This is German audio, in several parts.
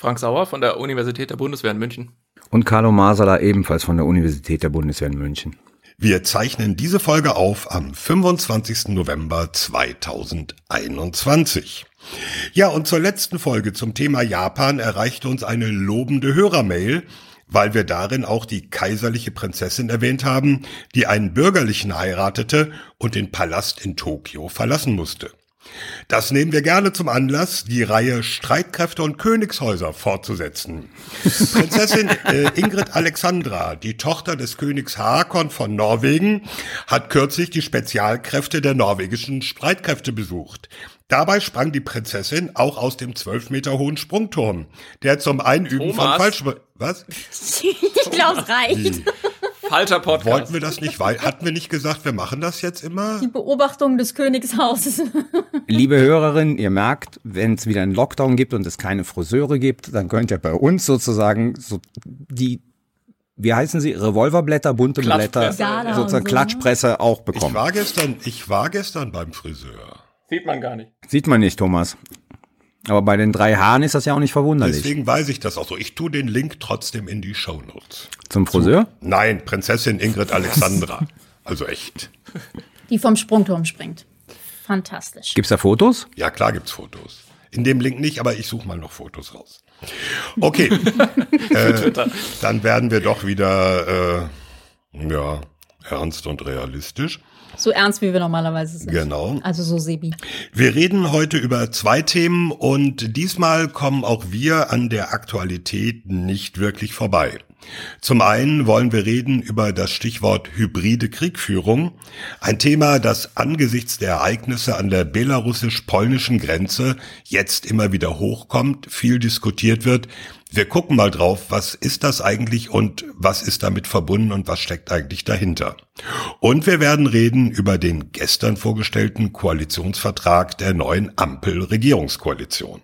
Frank Sauer von der Universität der Bundeswehr in München. Und Carlo Masala ebenfalls von der Universität der Bundeswehr in München. Wir zeichnen diese Folge auf am 25. November 2021. Ja, und zur letzten Folge zum Thema Japan erreichte uns eine lobende Hörermail, weil wir darin auch die kaiserliche Prinzessin erwähnt haben, die einen bürgerlichen heiratete und den Palast in Tokio verlassen musste. Das nehmen wir gerne zum Anlass, die Reihe Streitkräfte und Königshäuser fortzusetzen. Prinzessin äh, Ingrid Alexandra, die Tochter des Königs Haakon von Norwegen, hat kürzlich die Spezialkräfte der norwegischen Streitkräfte besucht. Dabei sprang die Prinzessin auch aus dem zwölf Meter hohen Sprungturm, der zum Einüben Thomas. von Falsch... Was? ich glaube, es reicht. Falscher Podcast. Wollten wir das nicht? wei- Hatten wir nicht gesagt, wir machen das jetzt immer? Die Beobachtung des Königshauses. Liebe Hörerinnen, ihr merkt, wenn es wieder einen Lockdown gibt und es keine Friseure gibt, dann könnt ihr bei uns sozusagen so die, wie heißen sie, Revolverblätter, bunte Blätter, sozusagen so, ne? Klatschpresse auch Ich bekommen. war gestern, ich war gestern beim Friseur. Sieht man gar nicht. Sieht man nicht, Thomas. Aber bei den drei Haaren ist das ja auch nicht verwunderlich. Deswegen weiß ich das auch so. Ich tue den Link trotzdem in die Shownotes. Zum Friseur? Nein, Prinzessin Ingrid Alexandra. Also echt. Die vom Sprungturm springt. Fantastisch. Gibt's da Fotos? Ja, klar gibt's Fotos. In dem Link nicht, aber ich suche mal noch Fotos raus. Okay. äh, dann werden wir doch wieder äh, ja, ernst und realistisch. So ernst, wie wir normalerweise sind. Genau. Also so Sebi. Wir reden heute über zwei Themen und diesmal kommen auch wir an der Aktualität nicht wirklich vorbei. Zum einen wollen wir reden über das Stichwort hybride Kriegführung, ein Thema, das angesichts der Ereignisse an der belarussisch-polnischen Grenze jetzt immer wieder hochkommt, viel diskutiert wird. Wir gucken mal drauf, was ist das eigentlich und was ist damit verbunden und was steckt eigentlich dahinter. Und wir werden reden über den gestern vorgestellten Koalitionsvertrag der neuen Ampel-Regierungskoalition.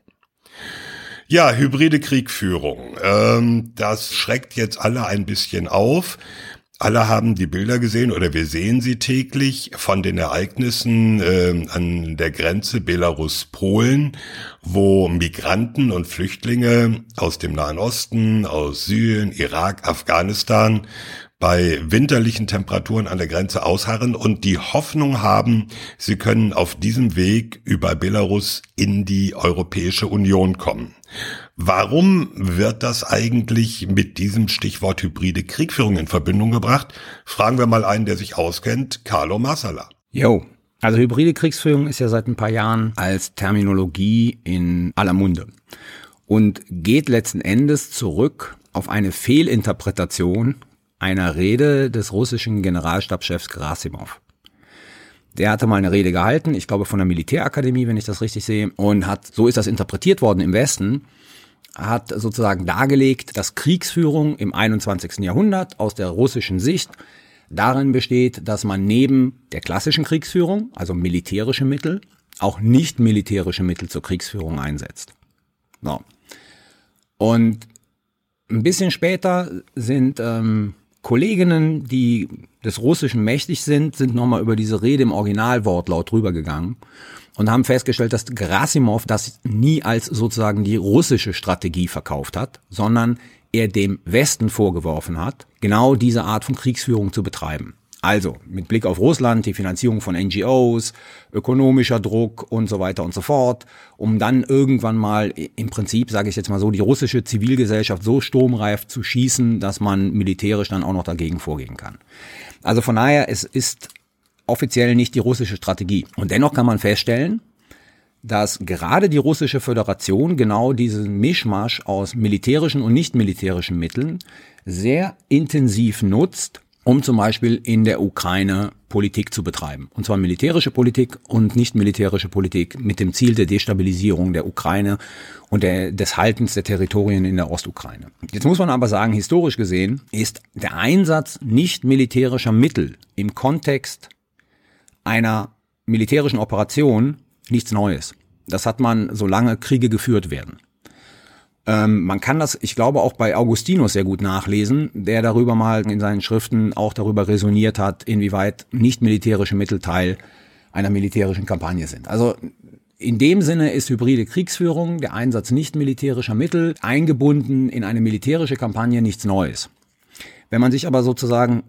Ja, hybride Kriegführung. Ähm, das schreckt jetzt alle ein bisschen auf. Alle haben die Bilder gesehen oder wir sehen sie täglich von den Ereignissen ähm, an der Grenze Belarus-Polen, wo Migranten und Flüchtlinge aus dem Nahen Osten, aus Syrien, Irak, Afghanistan bei winterlichen Temperaturen an der Grenze ausharren und die Hoffnung haben, sie können auf diesem Weg über Belarus in die Europäische Union kommen. Warum wird das eigentlich mit diesem Stichwort hybride Kriegführung in Verbindung gebracht? Fragen wir mal einen, der sich auskennt, Carlo Massala. Jo. Also hybride Kriegsführung ist ja seit ein paar Jahren als Terminologie in aller Munde und geht letzten Endes zurück auf eine Fehlinterpretation einer Rede des russischen Generalstabschefs Gerasimov. Der hatte mal eine Rede gehalten, ich glaube von der Militärakademie, wenn ich das richtig sehe, und hat, so ist das interpretiert worden im Westen, hat sozusagen dargelegt, dass Kriegsführung im 21. Jahrhundert aus der russischen Sicht darin besteht, dass man neben der klassischen Kriegsführung, also militärische Mittel, auch nicht militärische Mittel zur Kriegsführung einsetzt. So. Und ein bisschen später sind ähm, Kolleginnen, die des Russischen mächtig sind, sind nochmal über diese Rede im Originalwortlaut rübergegangen und haben festgestellt, dass Gerasimov das nie als sozusagen die russische Strategie verkauft hat, sondern er dem Westen vorgeworfen hat, genau diese Art von Kriegsführung zu betreiben. Also mit Blick auf Russland, die Finanzierung von NGOs, ökonomischer Druck und so weiter und so fort, um dann irgendwann mal im Prinzip, sage ich jetzt mal so, die russische Zivilgesellschaft so sturmreif zu schießen, dass man militärisch dann auch noch dagegen vorgehen kann. Also von daher, es ist offiziell nicht die russische Strategie. Und dennoch kann man feststellen, dass gerade die russische Föderation genau diesen Mischmasch aus militärischen und nicht militärischen Mitteln sehr intensiv nutzt, um zum Beispiel in der Ukraine Politik zu betreiben. Und zwar militärische Politik und nicht militärische Politik mit dem Ziel der Destabilisierung der Ukraine und der, des Haltens der Territorien in der Ostukraine. Jetzt muss man aber sagen, historisch gesehen ist der Einsatz nicht militärischer Mittel im Kontext einer militärischen Operation nichts Neues. Das hat man, solange Kriege geführt werden. Ähm, man kann das, ich glaube, auch bei Augustinus sehr gut nachlesen, der darüber mal in seinen Schriften auch darüber resoniert hat, inwieweit nicht militärische Mittel Teil einer militärischen Kampagne sind. Also in dem Sinne ist hybride Kriegsführung, der Einsatz nicht militärischer Mittel, eingebunden in eine militärische Kampagne nichts Neues. Wenn man sich aber sozusagen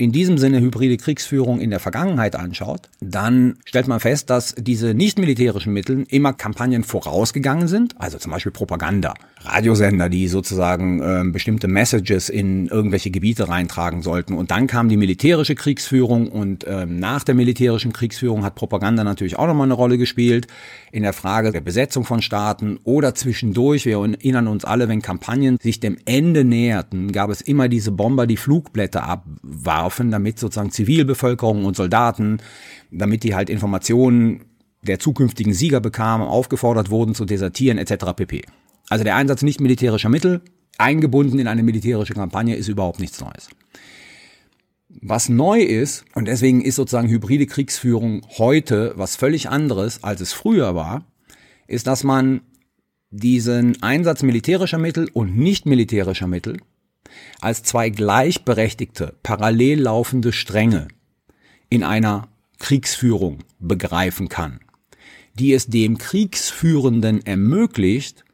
in diesem Sinne hybride Kriegsführung in der Vergangenheit anschaut, dann stellt man fest, dass diese nicht militärischen Mittel immer Kampagnen vorausgegangen sind, also zum Beispiel Propaganda, Radiosender, die sozusagen äh, bestimmte Messages in irgendwelche Gebiete reintragen sollten. Und dann kam die militärische Kriegsführung und ähm, nach der militärischen Kriegsführung hat Propaganda natürlich auch nochmal eine Rolle gespielt in der Frage der Besetzung von Staaten oder zwischendurch. Wir erinnern uns alle, wenn Kampagnen sich dem Ende näherten, gab es immer diese Bomber, die Flugblätter abwarfen laufen, damit sozusagen Zivilbevölkerung und Soldaten, damit die halt Informationen der zukünftigen Sieger bekamen, aufgefordert wurden zu desertieren etc. pp. Also der Einsatz nicht militärischer Mittel, eingebunden in eine militärische Kampagne, ist überhaupt nichts Neues. Was neu ist, und deswegen ist sozusagen hybride Kriegsführung heute was völlig anderes, als es früher war, ist, dass man diesen Einsatz militärischer Mittel und nicht militärischer Mittel als zwei gleichberechtigte, parallel laufende Stränge in einer Kriegsführung begreifen kann, die es dem Kriegsführenden ermöglicht,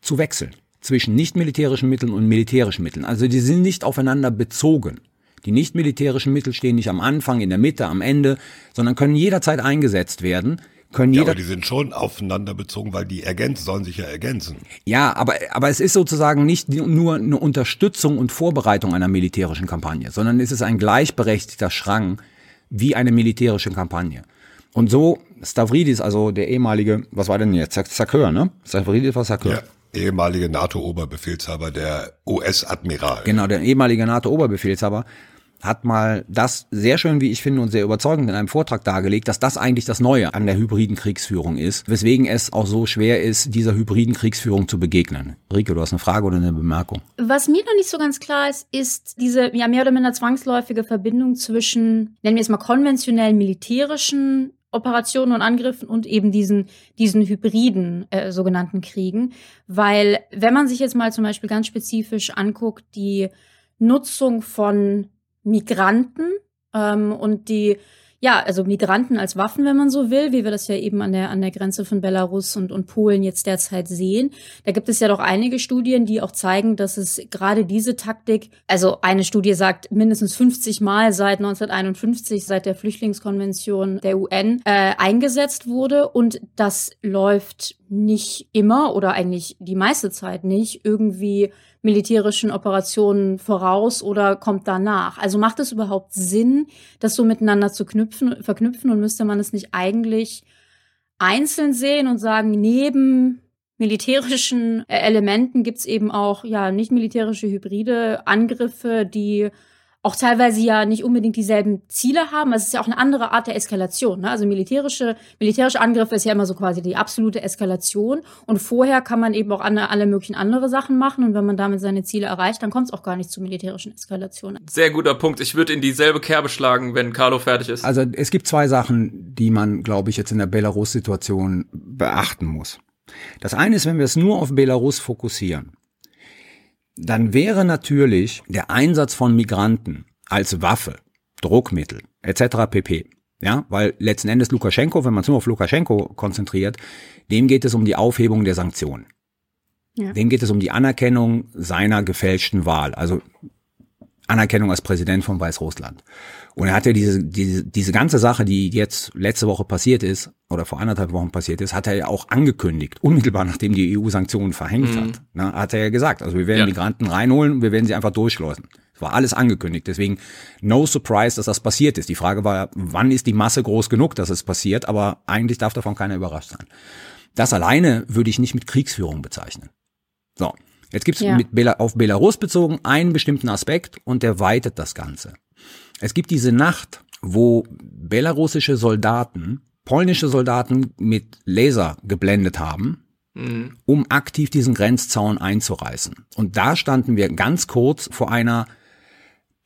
zu wechseln zwischen nicht militärischen Mitteln und militärischen Mitteln. Also die sind nicht aufeinander bezogen. Die nicht militärischen Mittel stehen nicht am Anfang, in der Mitte, am Ende, sondern können jederzeit eingesetzt werden, können ja, jeder. aber die sind schon aufeinander bezogen, weil die ergänzen, sollen sich ja ergänzen. Ja, aber, aber es ist sozusagen nicht nur eine Unterstützung und Vorbereitung einer militärischen Kampagne, sondern es ist ein gleichberechtigter Schrang wie eine militärische Kampagne. Und so Stavridis, also der ehemalige, was war denn jetzt? Sakeur, ne? Stavridis war Sakeur. Ja ehemalige NATO-Oberbefehlshaber, der US-Admiral. Genau, der ehemalige NATO-Oberbefehlshaber hat mal das sehr schön, wie ich finde, und sehr überzeugend in einem Vortrag dargelegt, dass das eigentlich das Neue an der hybriden Kriegsführung ist, weswegen es auch so schwer ist, dieser hybriden Kriegsführung zu begegnen. Rike, du hast eine Frage oder eine Bemerkung? Was mir noch nicht so ganz klar ist, ist diese ja mehr oder minder zwangsläufige Verbindung zwischen, nennen wir es mal konventionellen militärischen Operationen und Angriffen und eben diesen, diesen hybriden äh, sogenannten Kriegen. Weil, wenn man sich jetzt mal zum Beispiel ganz spezifisch anguckt, die Nutzung von Migranten ähm, und die ja, also Migranten als Waffen, wenn man so will, wie wir das ja eben an der, an der Grenze von Belarus und, und Polen jetzt derzeit sehen. Da gibt es ja doch einige Studien, die auch zeigen, dass es gerade diese Taktik, also eine Studie sagt, mindestens 50 Mal seit 1951, seit der Flüchtlingskonvention der UN, äh, eingesetzt wurde. Und das läuft nicht immer oder eigentlich die meiste Zeit nicht irgendwie militärischen Operationen voraus oder kommt danach? Also macht es überhaupt Sinn, das so miteinander zu knüpfen, verknüpfen und müsste man es nicht eigentlich einzeln sehen und sagen, neben militärischen Elementen gibt's eben auch ja nicht militärische hybride Angriffe, die auch teilweise ja nicht unbedingt dieselben Ziele haben. Es ist ja auch eine andere Art der Eskalation. Ne? Also militärische, militärische Angriffe ist ja immer so quasi die absolute Eskalation. Und vorher kann man eben auch alle, alle möglichen andere Sachen machen. Und wenn man damit seine Ziele erreicht, dann kommt es auch gar nicht zu militärischen Eskalationen. Sehr guter Punkt. Ich würde in dieselbe Kerbe schlagen, wenn Carlo fertig ist. Also es gibt zwei Sachen, die man, glaube ich, jetzt in der Belarus-Situation beachten muss. Das eine ist, wenn wir es nur auf Belarus fokussieren, dann wäre natürlich der Einsatz von Migranten als Waffe, Druckmittel etc. pp. Ja, weil letzten Endes Lukaschenko, wenn man es nur auf Lukaschenko konzentriert, dem geht es um die Aufhebung der Sanktionen. Ja. Dem geht es um die Anerkennung seiner gefälschten Wahl, also Anerkennung als Präsident von Weißrussland. Und er hat ja diese, diese, diese ganze Sache, die jetzt letzte Woche passiert ist, oder vor anderthalb Wochen passiert ist, hat er ja auch angekündigt, unmittelbar nachdem die EU Sanktionen verhängt mhm. hat. Ne, hat er ja gesagt, also wir werden ja. Migranten reinholen wir werden sie einfach durchschleusen. Das war alles angekündigt. Deswegen no surprise, dass das passiert ist. Die Frage war, wann ist die Masse groß genug, dass es passiert, aber eigentlich darf davon keiner überrascht sein. Das alleine würde ich nicht mit Kriegsführung bezeichnen. So. Jetzt gibt es ja. auf Belarus bezogen einen bestimmten Aspekt und der weitet das Ganze. Es gibt diese Nacht, wo belarussische Soldaten polnische Soldaten mit Laser geblendet haben, mhm. um aktiv diesen Grenzzaun einzureißen. Und da standen wir ganz kurz vor einer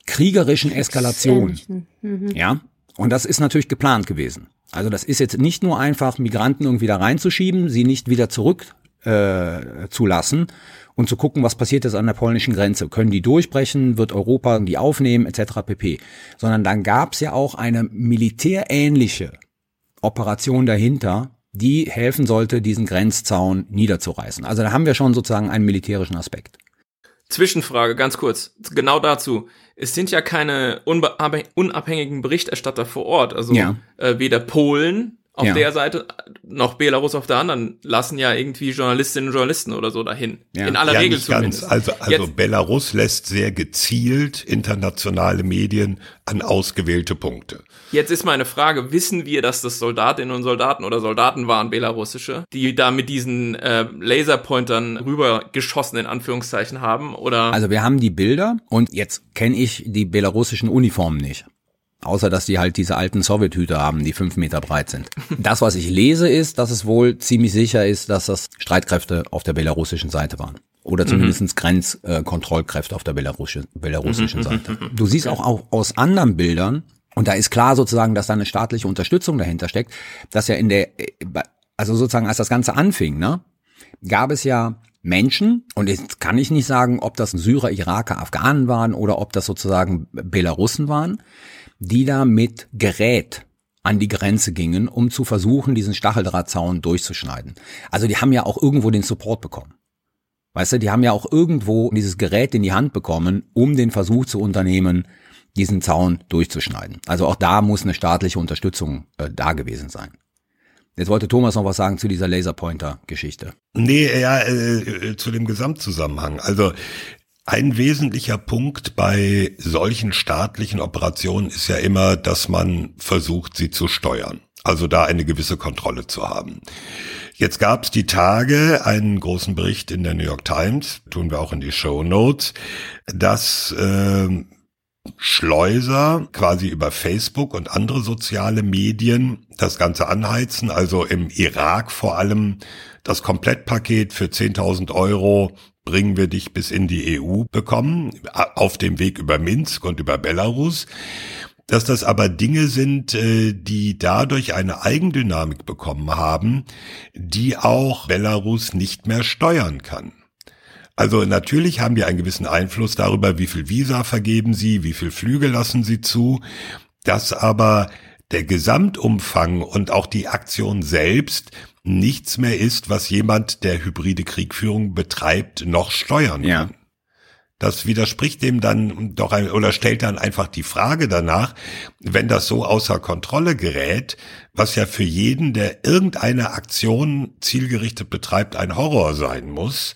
kriegerischen Eskalation. Mhm. Ja, und das ist natürlich geplant gewesen. Also das ist jetzt nicht nur einfach Migranten irgendwie da reinzuschieben, sie nicht wieder zurück äh, zu lassen und zu gucken, was passiert jetzt an der polnischen Grenze. Können die durchbrechen? Wird Europa die aufnehmen? Etc. pp. Sondern dann gab es ja auch eine militärähnliche Operation dahinter, die helfen sollte, diesen Grenzzaun niederzureißen. Also da haben wir schon sozusagen einen militärischen Aspekt. Zwischenfrage, ganz kurz, genau dazu. Es sind ja keine unabhängigen Berichterstatter vor Ort, also ja. äh, weder Polen auf ja. der Seite, noch Belarus auf der anderen, lassen ja irgendwie Journalistinnen und Journalisten oder so dahin. Ja. In aller ja, Regel zumindest. Ganz. Also, also Jetzt, Belarus lässt sehr gezielt internationale Medien an ausgewählte Punkte. Jetzt ist meine Frage, wissen wir, dass das Soldatinnen und Soldaten oder Soldaten waren, belarussische, die da mit diesen äh, Laserpointern rübergeschossen in Anführungszeichen haben? Oder? Also wir haben die Bilder und jetzt kenne ich die belarussischen Uniformen nicht. Außer dass die halt diese alten Sowjethüter haben, die fünf Meter breit sind. Das, was ich lese, ist, dass es wohl ziemlich sicher ist, dass das Streitkräfte auf der belarussischen Seite waren. Oder zumindest mhm. Grenzkontrollkräfte auf der belarussischen, belarussischen mhm. Seite. Du siehst auch, auch aus anderen Bildern, und da ist klar sozusagen, dass da eine staatliche Unterstützung dahinter steckt, dass ja in der, also sozusagen als das Ganze anfing, ne, gab es ja Menschen, und jetzt kann ich nicht sagen, ob das Syrer, Iraker, Afghanen waren oder ob das sozusagen Belarussen waren, die da mit Gerät an die Grenze gingen, um zu versuchen, diesen Stacheldrahtzaun durchzuschneiden. Also die haben ja auch irgendwo den Support bekommen. Weißt du, die haben ja auch irgendwo dieses Gerät in die Hand bekommen, um den Versuch zu unternehmen, diesen Zaun durchzuschneiden. Also auch da muss eine staatliche Unterstützung äh, da gewesen sein. Jetzt wollte Thomas noch was sagen zu dieser Laserpointer-Geschichte. Nee, ja, äh, äh, zu dem Gesamtzusammenhang. Also ein wesentlicher Punkt bei solchen staatlichen Operationen ist ja immer, dass man versucht, sie zu steuern. Also da eine gewisse Kontrolle zu haben. Jetzt gab es die Tage einen großen Bericht in der New York Times, tun wir auch in die Show Notes, dass äh, Schleuser quasi über Facebook und andere soziale Medien das Ganze anheizen, also im Irak vor allem das Komplettpaket für 10.000 Euro bringen wir dich bis in die EU bekommen, auf dem Weg über Minsk und über Belarus dass das aber Dinge sind, äh, die dadurch eine Eigendynamik bekommen haben, die auch Belarus nicht mehr steuern kann. Also natürlich haben wir einen gewissen Einfluss darüber, wie viel Visa vergeben sie, wie viel Flüge lassen sie zu, dass aber der Gesamtumfang und auch die Aktion selbst nichts mehr ist, was jemand, der hybride Kriegführung betreibt, noch steuern kann. Ja. Das widerspricht dem dann doch ein, oder stellt dann einfach die Frage danach, wenn das so außer Kontrolle gerät, was ja für jeden, der irgendeine Aktion zielgerichtet betreibt, ein Horror sein muss,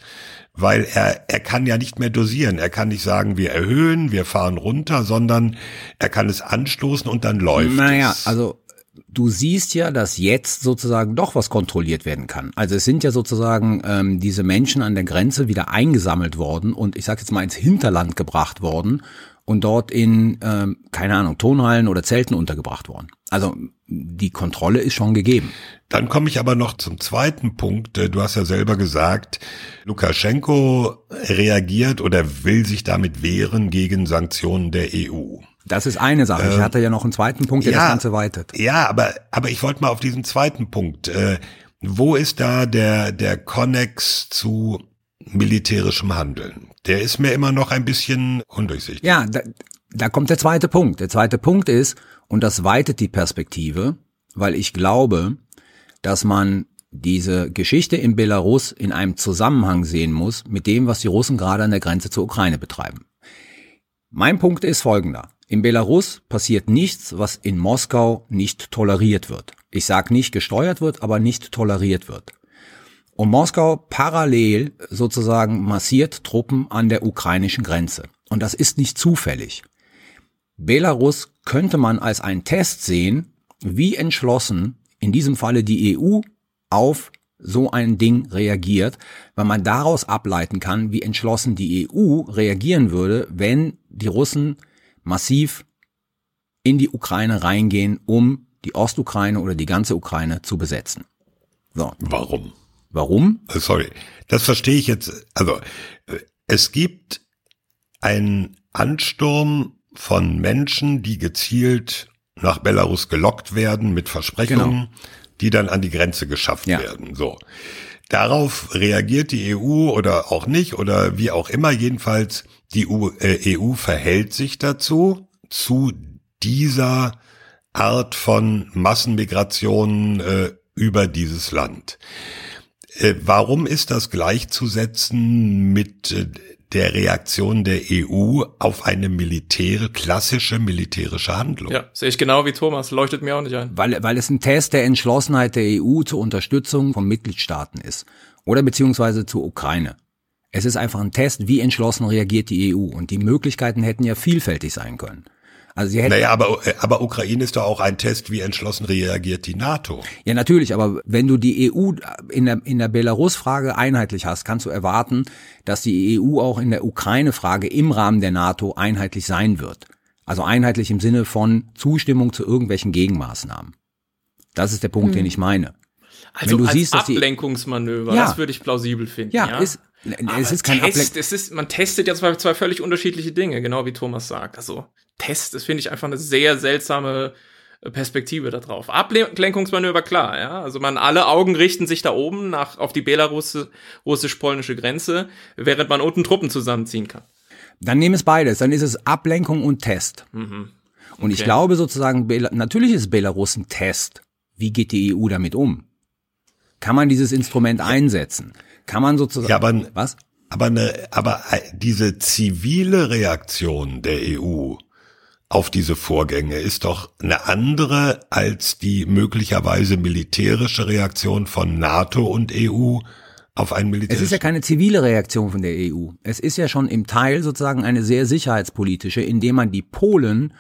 weil er, er kann ja nicht mehr dosieren. Er kann nicht sagen, wir erhöhen, wir fahren runter, sondern er kann es anstoßen und dann läuft naja, es. also du siehst ja, dass jetzt sozusagen doch was kontrolliert werden kann. Also es sind ja sozusagen ähm, diese Menschen an der Grenze wieder eingesammelt worden und ich sag jetzt mal ins Hinterland gebracht worden und dort in, ähm, keine Ahnung, Tonhallen oder Zelten untergebracht worden. Also die Kontrolle ist schon gegeben. Dann komme ich aber noch zum zweiten Punkt. Äh, du hast ja selber gesagt, Lukaschenko reagiert oder will sich damit wehren gegen Sanktionen der EU. Das ist eine Sache. Ich ähm, hatte ja noch einen zweiten Punkt, der ja, das Ganze weitet. Ja, aber, aber ich wollte mal auf diesen zweiten Punkt. Äh, wo ist da der, der Connex zu militärischem Handeln? Der ist mir immer noch ein bisschen undurchsichtig. Ja, da, da kommt der zweite Punkt. Der zweite Punkt ist, und das weitet die Perspektive, weil ich glaube, dass man diese Geschichte in Belarus in einem Zusammenhang sehen muss mit dem, was die Russen gerade an der Grenze zur Ukraine betreiben. Mein Punkt ist folgender. In Belarus passiert nichts, was in Moskau nicht toleriert wird. Ich sage nicht gesteuert wird, aber nicht toleriert wird. Und Moskau parallel sozusagen massiert Truppen an der ukrainischen Grenze. Und das ist nicht zufällig. Belarus könnte man als einen Test sehen, wie entschlossen in diesem Falle die EU auf so ein Ding reagiert, weil man daraus ableiten kann, wie entschlossen die EU reagieren würde, wenn die Russen massiv in die Ukraine reingehen, um die Ostukraine oder die ganze Ukraine zu besetzen. So. Warum? Warum? Äh, sorry, das verstehe ich jetzt. Also äh, es gibt einen Ansturm von Menschen, die gezielt nach Belarus gelockt werden mit Versprechungen, genau. die dann an die Grenze geschafft ja. werden. So. Darauf reagiert die EU oder auch nicht oder wie auch immer. Jedenfalls die EU, äh, EU verhält sich dazu, zu dieser Art von Massenmigration äh, über dieses Land. Äh, warum ist das gleichzusetzen mit äh, der Reaktion der EU auf eine militäre, klassische militärische Handlung. Ja, sehe ich genau wie Thomas, leuchtet mir auch nicht ein. Weil, weil es ein Test der Entschlossenheit der EU zur Unterstützung von Mitgliedstaaten ist. Oder beziehungsweise zur Ukraine. Es ist einfach ein Test, wie entschlossen reagiert die EU. Und die Möglichkeiten hätten ja vielfältig sein können. Also sie hätten naja, aber, aber Ukraine ist doch auch ein Test, wie entschlossen reagiert die NATO. Ja, natürlich, aber wenn du die EU in der, in der Belarus-Frage einheitlich hast, kannst du erwarten, dass die EU auch in der Ukraine-Frage im Rahmen der NATO einheitlich sein wird. Also einheitlich im Sinne von Zustimmung zu irgendwelchen Gegenmaßnahmen. Das ist der Punkt, hm. den ich meine. Also wenn du als siehst, Ablenkungsmanöver, ja, das würde ich plausibel finden. Ja, ja? Ist, es ist kein Test, es ist, man testet ja zwei, zwei völlig unterschiedliche Dinge, genau wie Thomas sagt. Also Test, das finde ich einfach eine sehr seltsame äh, Perspektive darauf. Ablenkungsmanöver, klar, ja. Also man, alle Augen richten sich da oben nach, auf die belarussisch-polnische Grenze, während man unten Truppen zusammenziehen kann. Dann nehmen es beides. Dann ist es Ablenkung und Test. Mhm. Okay. Und ich glaube sozusagen, natürlich ist Belarus ein Test. Wie geht die EU damit um? Kann man dieses Instrument einsetzen? Kann man sozusagen, ja, aber, was? Aber, eine, aber äh, diese zivile Reaktion der EU auf diese Vorgänge ist doch eine andere als die möglicherweise militärische Reaktion von NATO und EU auf ein Militär. Es ist ja keine zivile Reaktion von der EU. Es ist ja schon im Teil sozusagen eine sehr sicherheitspolitische, indem man die Polen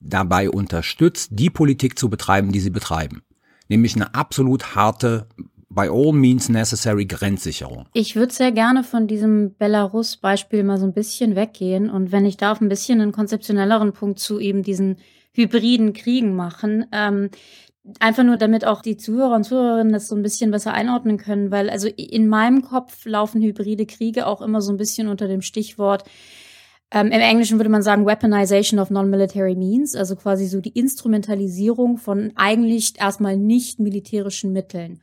dabei unterstützt, die Politik zu betreiben, die sie betreiben. Nämlich eine absolut harte by all means necessary Grenzsicherung. Ich würde sehr gerne von diesem Belarus-Beispiel mal so ein bisschen weggehen und wenn ich darf, ein bisschen einen konzeptionelleren Punkt zu eben diesen hybriden Kriegen machen. Ähm, einfach nur, damit auch die Zuhörer und Zuhörerinnen das so ein bisschen besser einordnen können, weil also in meinem Kopf laufen hybride Kriege auch immer so ein bisschen unter dem Stichwort ähm, Im Englischen würde man sagen Weaponization of Non-Military Means, also quasi so die Instrumentalisierung von eigentlich erstmal nicht militärischen Mitteln.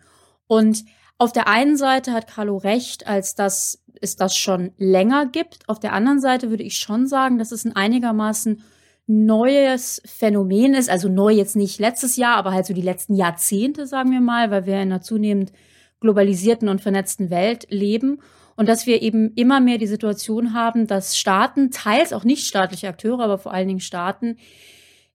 Und auf der einen Seite hat Carlo recht, als dass es das schon länger gibt. Auf der anderen Seite würde ich schon sagen, dass es ein einigermaßen neues Phänomen ist. Also neu jetzt nicht letztes Jahr, aber halt so die letzten Jahrzehnte, sagen wir mal, weil wir in einer zunehmend globalisierten und vernetzten Welt leben. Und dass wir eben immer mehr die Situation haben, dass Staaten, teils auch nicht staatliche Akteure, aber vor allen Dingen Staaten,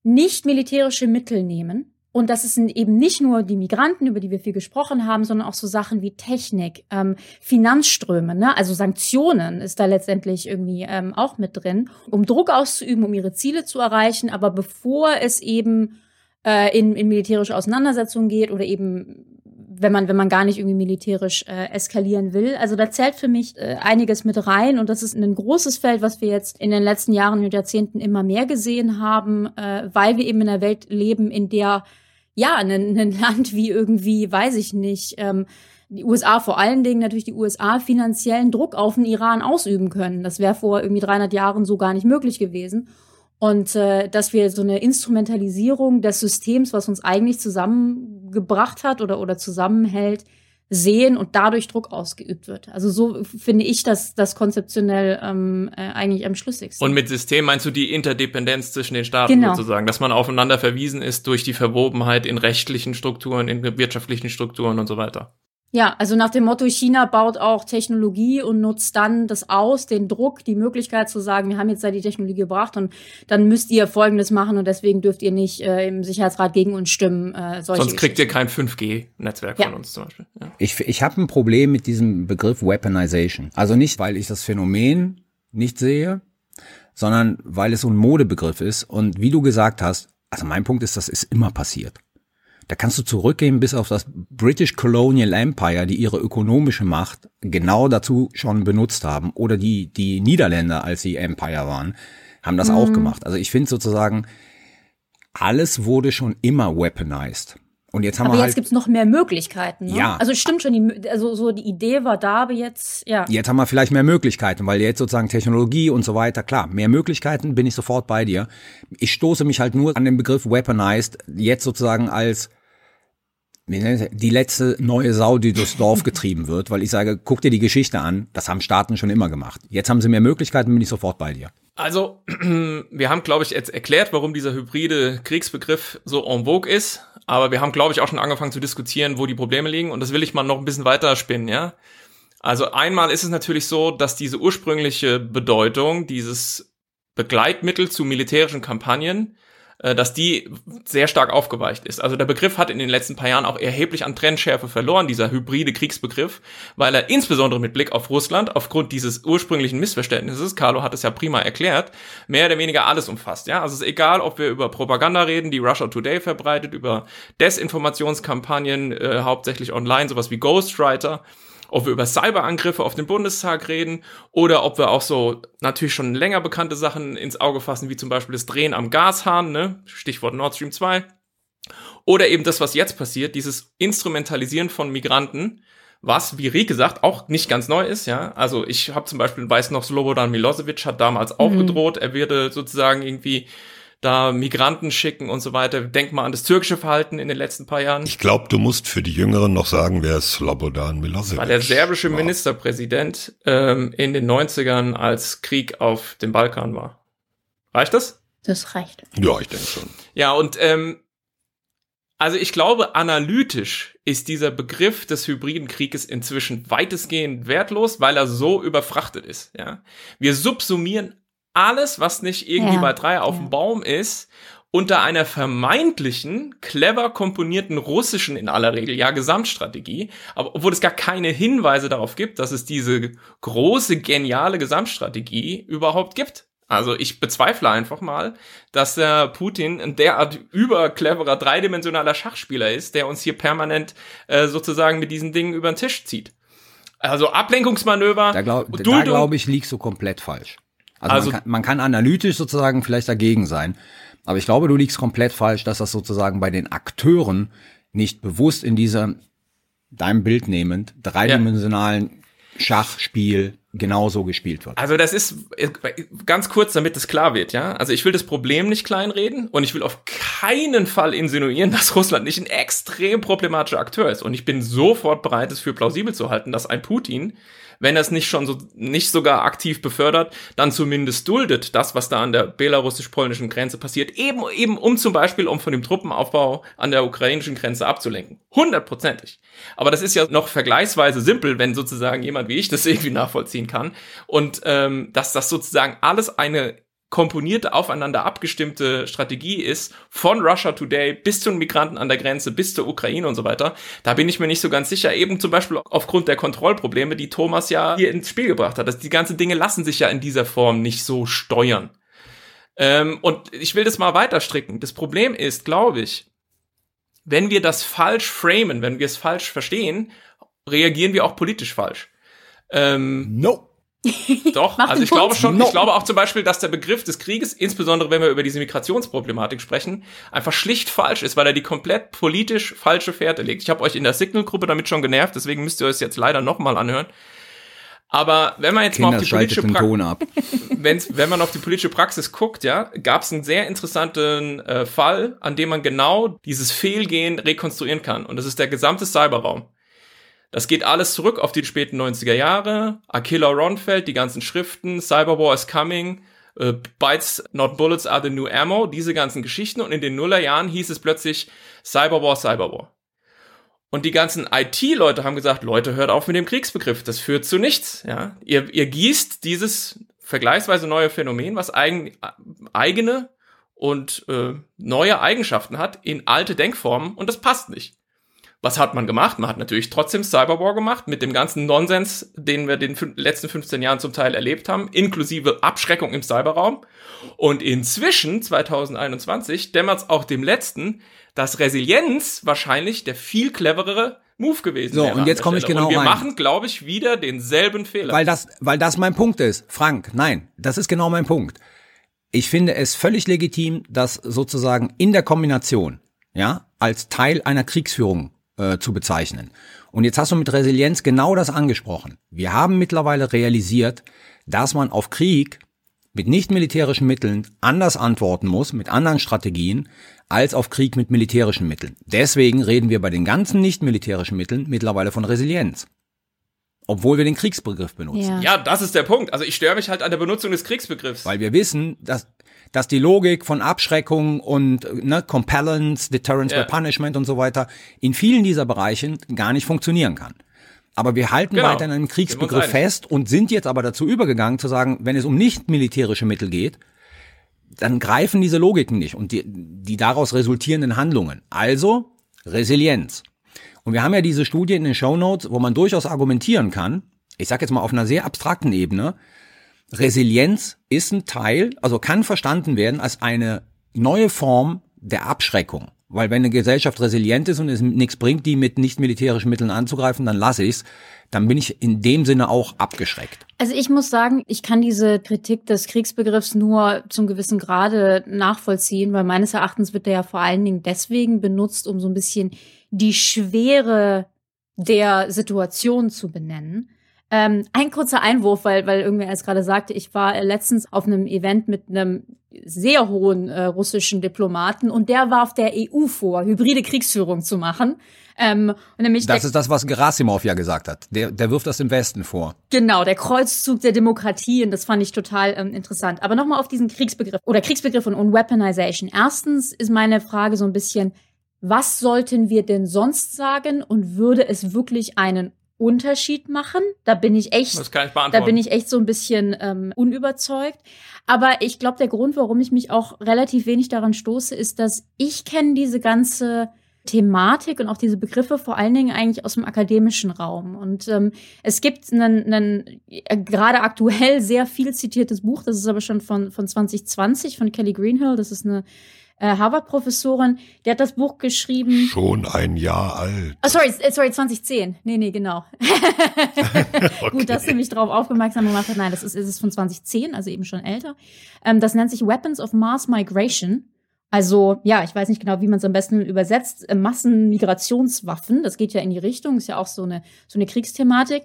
nicht militärische Mittel nehmen, und das sind eben nicht nur die Migranten, über die wir viel gesprochen haben, sondern auch so Sachen wie Technik, ähm, Finanzströme, ne? also Sanktionen ist da letztendlich irgendwie ähm, auch mit drin, um Druck auszuüben, um ihre Ziele zu erreichen. Aber bevor es eben äh, in, in militärische Auseinandersetzungen geht oder eben wenn man, wenn man gar nicht irgendwie militärisch äh, eskalieren will. Also da zählt für mich äh, einiges mit rein und das ist ein großes Feld, was wir jetzt in den letzten Jahren und Jahrzehnten immer mehr gesehen haben, äh, weil wir eben in einer Welt leben, in der ja, ein, ein Land wie irgendwie, weiß ich nicht, ähm, die USA vor allen Dingen natürlich die USA finanziellen Druck auf den Iran ausüben können. Das wäre vor irgendwie 300 Jahren so gar nicht möglich gewesen. Und äh, dass wir so eine Instrumentalisierung des Systems, was uns eigentlich zusammengebracht hat oder, oder zusammenhält, sehen und dadurch Druck ausgeübt wird. Also so finde ich das, das konzeptionell ähm, äh, eigentlich am schlüssigsten. Und mit System meinst du die Interdependenz zwischen den Staaten genau. sozusagen, dass man aufeinander verwiesen ist durch die Verwobenheit in rechtlichen Strukturen, in wirtschaftlichen Strukturen und so weiter. Ja, also nach dem Motto, China baut auch Technologie und nutzt dann das aus, den Druck, die Möglichkeit zu sagen, wir haben jetzt da die Technologie gebracht und dann müsst ihr Folgendes machen und deswegen dürft ihr nicht äh, im Sicherheitsrat gegen uns stimmen. Äh, Sonst kriegt ihr kein 5G-Netzwerk ja. von uns zum Beispiel. Ja. Ich, ich habe ein Problem mit diesem Begriff Weaponization. Also nicht, weil ich das Phänomen nicht sehe, sondern weil es so ein Modebegriff ist und wie du gesagt hast, also mein Punkt ist, das ist immer passiert. Da kannst du zurückgehen bis auf das British Colonial Empire, die ihre ökonomische Macht genau dazu schon benutzt haben. Oder die, die Niederländer, als sie Empire waren, haben das mhm. auch gemacht. Also ich finde sozusagen, alles wurde schon immer weaponized. Und jetzt haben aber wir jetzt halt, gibt's noch mehr Möglichkeiten. Ne? Ja. Also stimmt schon, die, also so die Idee war da, aber jetzt, ja. Jetzt haben wir vielleicht mehr Möglichkeiten, weil jetzt sozusagen Technologie und so weiter, klar, mehr Möglichkeiten, bin ich sofort bei dir. Ich stoße mich halt nur an den Begriff weaponized, jetzt sozusagen als die letzte neue Sau, die durchs Dorf getrieben wird, weil ich sage, guck dir die Geschichte an, das haben Staaten schon immer gemacht. Jetzt haben sie mehr Möglichkeiten, bin ich sofort bei dir. Also, wir haben, glaube ich, jetzt erklärt, warum dieser hybride Kriegsbegriff so en vogue ist, aber wir haben, glaube ich, auch schon angefangen zu diskutieren, wo die Probleme liegen und das will ich mal noch ein bisschen weiter spinnen, ja. Also einmal ist es natürlich so, dass diese ursprüngliche Bedeutung dieses Begleitmittel zu militärischen Kampagnen dass die sehr stark aufgeweicht ist. Also der Begriff hat in den letzten paar Jahren auch erheblich an Trendschärfe verloren, dieser hybride Kriegsbegriff, weil er insbesondere mit Blick auf Russland aufgrund dieses ursprünglichen Missverständnisses, Carlo hat es ja prima erklärt, mehr oder weniger alles umfasst. Ja, also es ist egal, ob wir über Propaganda reden, die Russia Today verbreitet, über Desinformationskampagnen, äh, hauptsächlich online, sowas wie Ghostwriter ob wir über Cyberangriffe auf den Bundestag reden oder ob wir auch so natürlich schon länger bekannte Sachen ins Auge fassen, wie zum Beispiel das Drehen am Gashahn, ne? Stichwort Nord Stream 2. Oder eben das, was jetzt passiert, dieses Instrumentalisieren von Migranten, was, wie Rieke sagt, auch nicht ganz neu ist, ja. Also ich habe zum Beispiel, weiß noch, Slobodan Milosevic hat damals auch mhm. gedroht, er würde sozusagen irgendwie da Migranten schicken und so weiter. Denk mal an das türkische Verhalten in den letzten paar Jahren. Ich glaube, du musst für die Jüngeren noch sagen, wer ist Slobodan Milosevic? War der serbische war. Ministerpräsident ähm, in den 90ern, als Krieg auf dem Balkan war. Reicht das? Das reicht. Ja, ich denke schon. Ja, und ähm, also ich glaube, analytisch ist dieser Begriff des hybriden Krieges inzwischen weitestgehend wertlos, weil er so überfrachtet ist. Ja, wir subsumieren alles, was nicht irgendwie ja. bei drei auf ja. dem Baum ist, unter einer vermeintlichen, clever komponierten russischen in aller Regel ja Gesamtstrategie, aber obwohl es gar keine Hinweise darauf gibt, dass es diese große, geniale Gesamtstrategie überhaupt gibt. Also ich bezweifle einfach mal, dass der Putin ein derart übercleverer, dreidimensionaler Schachspieler ist, der uns hier permanent äh, sozusagen mit diesen Dingen über den Tisch zieht. Also Ablenkungsmanöver. Da glaube glaub ich, liegst du komplett falsch. Also, also man, kann, man kann analytisch sozusagen vielleicht dagegen sein, aber ich glaube, du liegst komplett falsch, dass das sozusagen bei den Akteuren nicht bewusst in dieser, deinem Bild nehmend, dreidimensionalen ja. Schachspiel genauso gespielt wird. Also das ist ganz kurz, damit es klar wird, ja. Also ich will das Problem nicht kleinreden und ich will auf keinen Fall insinuieren, dass Russland nicht ein extrem problematischer Akteur ist. Und ich bin sofort bereit, es für plausibel zu halten, dass ein Putin wenn er es nicht schon so, nicht sogar aktiv befördert, dann zumindest duldet, das, was da an der belarussisch-polnischen Grenze passiert, eben, eben um zum Beispiel, um von dem Truppenaufbau an der ukrainischen Grenze abzulenken. Hundertprozentig. Aber das ist ja noch vergleichsweise simpel, wenn sozusagen jemand wie ich das irgendwie nachvollziehen kann. Und ähm, dass das sozusagen alles eine komponierte, aufeinander abgestimmte Strategie ist, von Russia Today bis zu den Migranten an der Grenze, bis zur Ukraine und so weiter, da bin ich mir nicht so ganz sicher, eben zum Beispiel aufgrund der Kontrollprobleme, die Thomas ja hier ins Spiel gebracht hat. dass die ganzen Dinge lassen sich ja in dieser Form nicht so steuern. Ähm, und ich will das mal weiter stricken. Das Problem ist, glaube ich, wenn wir das falsch framen, wenn wir es falsch verstehen, reagieren wir auch politisch falsch. Ähm, no. Doch, also ich glaube schon, no. ich glaube auch zum Beispiel, dass der Begriff des Krieges, insbesondere wenn wir über diese Migrationsproblematik sprechen, einfach schlicht falsch ist, weil er die komplett politisch falsche Fährte legt. Ich habe euch in der Signal-Gruppe damit schon genervt, deswegen müsst ihr euch jetzt leider nochmal anhören. Aber wenn man jetzt Kinder mal auf die politische Praxis, wenn man auf die politische Praxis guckt, ja, gab es einen sehr interessanten äh, Fall, an dem man genau dieses Fehlgehen rekonstruieren kann. Und das ist der gesamte Cyberraum. Das geht alles zurück auf die späten 90er Jahre. Akilla Ronfeld, die ganzen Schriften, Cyberwar is coming, äh, Bytes not bullets are the new ammo, diese ganzen Geschichten. Und in den Nullerjahren hieß es plötzlich Cyberwar, Cyberwar. Und die ganzen IT-Leute haben gesagt, Leute, hört auf mit dem Kriegsbegriff, das führt zu nichts. Ja? Ihr, ihr gießt dieses vergleichsweise neue Phänomen, was eigen, eigene und äh, neue Eigenschaften hat, in alte Denkformen und das passt nicht. Was hat man gemacht? Man hat natürlich trotzdem Cyberwar gemacht mit dem ganzen Nonsens, den wir den letzten 15 Jahren zum Teil erlebt haben, inklusive Abschreckung im Cyberraum. Und inzwischen, 2021, dämmert es auch dem letzten, dass Resilienz wahrscheinlich der viel cleverere Move gewesen so, wäre. So, und jetzt komme ich genau und wir rein. machen, glaube ich, wieder denselben Fehler. Weil das, weil das mein Punkt ist. Frank, nein, das ist genau mein Punkt. Ich finde es völlig legitim, das sozusagen in der Kombination, ja, als Teil einer Kriegsführung äh, zu bezeichnen. Und jetzt hast du mit Resilienz genau das angesprochen. Wir haben mittlerweile realisiert, dass man auf Krieg mit nicht militärischen Mitteln anders antworten muss, mit anderen Strategien, als auf Krieg mit militärischen Mitteln. Deswegen reden wir bei den ganzen nicht militärischen Mitteln mittlerweile von Resilienz. Obwohl wir den Kriegsbegriff benutzen. Ja. ja, das ist der Punkt. Also ich störe mich halt an der Benutzung des Kriegsbegriffs. Weil wir wissen, dass, dass die Logik von Abschreckung und ne, Compellence, Deterrence ja. by Punishment und so weiter in vielen dieser Bereichen gar nicht funktionieren kann. Aber wir halten genau. weiter an einem Kriegsbegriff fest und sind jetzt aber dazu übergegangen zu sagen, wenn es um nicht militärische Mittel geht, dann greifen diese Logiken nicht und die, die daraus resultierenden Handlungen. Also Resilienz. Und wir haben ja diese Studie in den Show Notes, wo man durchaus argumentieren kann, ich sage jetzt mal auf einer sehr abstrakten Ebene, Resilienz ist ein Teil, also kann verstanden werden als eine neue Form der Abschreckung. Weil wenn eine Gesellschaft resilient ist und es nichts bringt, die mit nicht militärischen Mitteln anzugreifen, dann lasse ich's. Dann bin ich in dem Sinne auch abgeschreckt. Also ich muss sagen, ich kann diese Kritik des Kriegsbegriffs nur zum gewissen Grade nachvollziehen, weil meines Erachtens wird der ja vor allen Dingen deswegen benutzt, um so ein bisschen die Schwere der Situation zu benennen. Ähm, ein kurzer Einwurf, weil, weil irgendwer jetzt gerade sagte, ich war äh, letztens auf einem Event mit einem sehr hohen äh, russischen Diplomaten und der warf der EU vor, hybride Kriegsführung zu machen. Ähm, und nämlich das ist das, was Gerasimov ja gesagt hat. Der, der wirft das dem Westen vor. Genau, der Kreuzzug der Demokratie und das fand ich total ähm, interessant. Aber nochmal auf diesen Kriegsbegriff oder Kriegsbegriff und, und Weaponization. Erstens ist meine Frage so ein bisschen, was sollten wir denn sonst sagen und würde es wirklich einen Unterschied machen. Da bin ich echt, das kann ich beantworten. da bin ich echt so ein bisschen ähm, unüberzeugt. Aber ich glaube, der Grund, warum ich mich auch relativ wenig daran stoße, ist, dass ich kenne diese ganze Thematik und auch diese Begriffe vor allen Dingen eigentlich aus dem akademischen Raum. Und ähm, es gibt ein äh, gerade aktuell sehr viel zitiertes Buch, das ist aber schon von, von 2020 von Kelly Greenhill. Das ist eine äh, Harvard-Professorin, der hat das Buch geschrieben. Schon ein Jahr alt. Oh, sorry, äh, sorry, 2010. Nee, nee, genau. okay. Gut, dass du mich darauf aufmerksam gemacht hast. Nein, das ist, ist es von 2010, also eben schon älter. Ähm, das nennt sich Weapons of Mass Migration. Also, ja, ich weiß nicht genau, wie man es am besten übersetzt. Äh, Massenmigrationswaffen, das geht ja in die Richtung, ist ja auch so eine, so eine Kriegsthematik.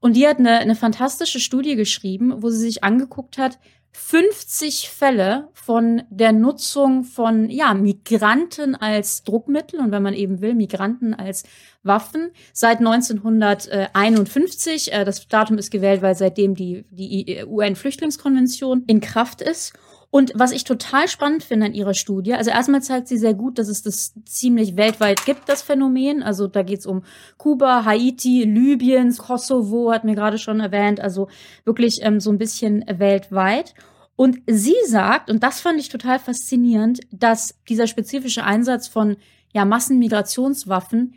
Und die hat eine, eine fantastische Studie geschrieben, wo sie sich angeguckt hat, 50 Fälle von der Nutzung von ja, Migranten als Druckmittel und wenn man eben will, Migranten als Waffen seit 1951. Äh, das Datum ist gewählt, weil seitdem die, die UN-Flüchtlingskonvention in Kraft ist. Und was ich total spannend finde an ihrer Studie, also erstmal zeigt sie sehr gut, dass es das ziemlich weltweit gibt, das Phänomen. Also da geht's um Kuba, Haiti, Libyen, Kosovo, hat mir gerade schon erwähnt, also wirklich ähm, so ein bisschen weltweit. Und sie sagt, und das fand ich total faszinierend, dass dieser spezifische Einsatz von ja, Massenmigrationswaffen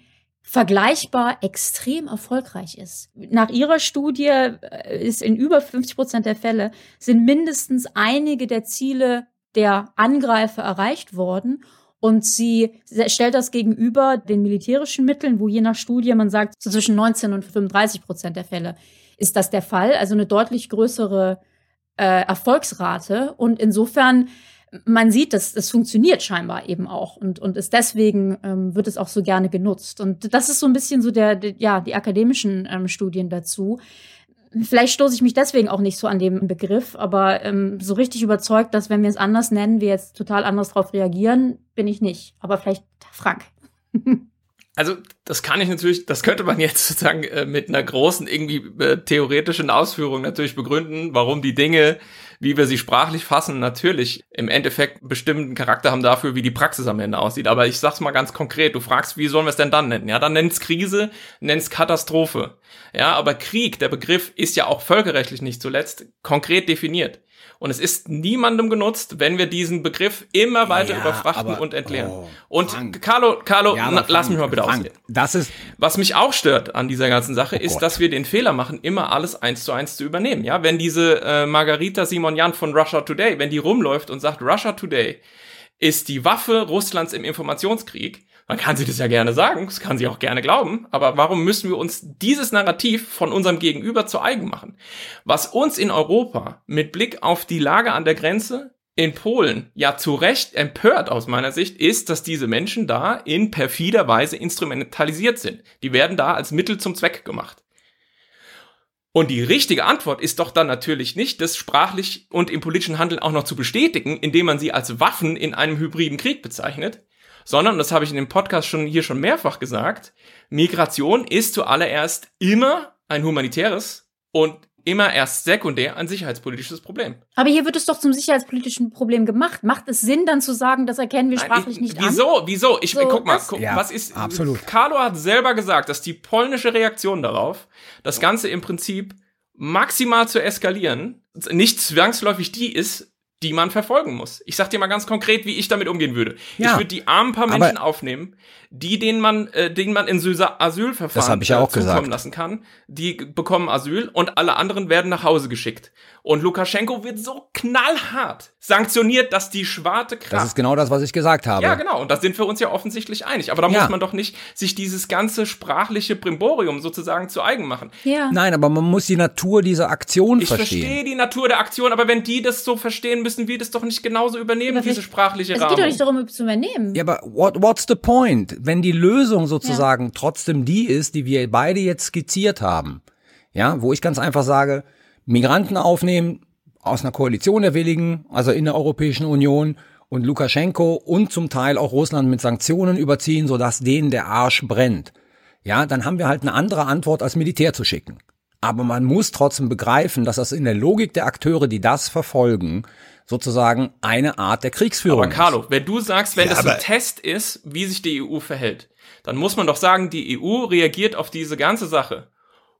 vergleichbar extrem erfolgreich ist. Nach ihrer Studie äh, ist in über 50 Prozent der Fälle sind mindestens einige der Ziele der Angreifer erreicht worden. Und sie stellt das gegenüber den militärischen Mitteln, wo je nach Studie man sagt, so zwischen 19 und 35 Prozent der Fälle ist das der Fall. Also eine deutlich größere äh, Erfolgsrate. Und insofern man sieht, dass das funktioniert scheinbar eben auch und, und ist deswegen ähm, wird es auch so gerne genutzt. Und das ist so ein bisschen so der, der ja, die akademischen ähm, Studien dazu. Vielleicht stoße ich mich deswegen auch nicht so an dem Begriff, aber ähm, so richtig überzeugt, dass wenn wir es anders nennen, wir jetzt total anders darauf reagieren, bin ich nicht. Aber vielleicht Frank. Also das kann ich natürlich, das könnte man jetzt sozusagen äh, mit einer großen irgendwie äh, theoretischen Ausführung natürlich begründen, warum die Dinge wie wir sie sprachlich fassen, natürlich im Endeffekt bestimmten Charakter haben dafür, wie die Praxis am Ende aussieht. Aber ich sag's mal ganz konkret, du fragst, wie sollen wir es denn dann nennen? Ja, dann nenn's Krise, nenn's Katastrophe. Ja, aber Krieg, der Begriff ist ja auch völkerrechtlich nicht zuletzt konkret definiert. Und es ist niemandem genutzt, wenn wir diesen Begriff immer weiter ja, überfrachten aber, und entleeren. Oh, und Frank. Carlo, Carlo, ja, na, lass mich mal bitte Frank, ausreden. Das ist Was mich auch stört an dieser ganzen Sache, oh ist, Gott. dass wir den Fehler machen, immer alles eins zu eins zu übernehmen. Ja, wenn diese äh, Margarita Simonian von Russia Today, wenn die rumläuft und sagt, Russia Today ist die Waffe Russlands im Informationskrieg, man kann sie das ja gerne sagen, das kann sie auch gerne glauben, aber warum müssen wir uns dieses Narrativ von unserem Gegenüber zu eigen machen? Was uns in Europa mit Blick auf die Lage an der Grenze in Polen ja zu Recht empört aus meiner Sicht ist, dass diese Menschen da in perfider Weise instrumentalisiert sind. Die werden da als Mittel zum Zweck gemacht. Und die richtige Antwort ist doch dann natürlich nicht, das sprachlich und im politischen Handeln auch noch zu bestätigen, indem man sie als Waffen in einem hybriden Krieg bezeichnet, sondern, das habe ich in dem Podcast schon hier schon mehrfach gesagt, Migration ist zuallererst immer ein humanitäres und immer erst sekundär ein sicherheitspolitisches Problem. Aber hier wird es doch zum sicherheitspolitischen Problem gemacht. Macht es Sinn, dann zu sagen, das erkennen wir sprachlich Nein, ich, nicht wieso, an? Wieso? Wieso? Ich so, guck mal, guck, ja, was ist absolut. Carlo hat selber gesagt, dass die polnische Reaktion darauf, das Ganze im Prinzip maximal zu eskalieren, nicht zwangsläufig die ist, die man verfolgen muss. Ich sag dir mal ganz konkret, wie ich damit umgehen würde. Ja, ich würde die armen paar Menschen aufnehmen, die denen man, äh, denen man in Asylverfahren ja äh, zukommen gesagt. lassen kann. Die bekommen Asyl und alle anderen werden nach Hause geschickt. Und Lukaschenko wird so knallhart sanktioniert, dass die schwarte Kraft. Das ist genau das, was ich gesagt habe. Ja, genau. Und da sind wir uns ja offensichtlich einig. Aber da ja. muss man doch nicht sich dieses ganze sprachliche Brimborium sozusagen zu eigen machen. Ja. Nein, aber man muss die Natur dieser Aktion ich verstehen. Ich verstehe die Natur der Aktion, aber wenn die das so verstehen, müssen wir das doch nicht genauso übernehmen, diese sprachliche Rahmen. Es geht doch nicht darum, zu übernehmen. Ja, aber what, what's the point? Wenn die Lösung sozusagen ja. trotzdem die ist, die wir beide jetzt skizziert haben, ja, wo ich ganz einfach sage, Migranten aufnehmen aus einer Koalition der Willigen, also in der Europäischen Union und Lukaschenko und zum Teil auch Russland mit Sanktionen überziehen, sodass denen der Arsch brennt. Ja, dann haben wir halt eine andere Antwort als Militär zu schicken. Aber man muss trotzdem begreifen, dass das in der Logik der Akteure, die das verfolgen, sozusagen eine Art der Kriegsführung. Aber Carlo, wenn du sagst, wenn ja, das ein Test ist, wie sich die EU verhält, dann muss man doch sagen, die EU reagiert auf diese ganze Sache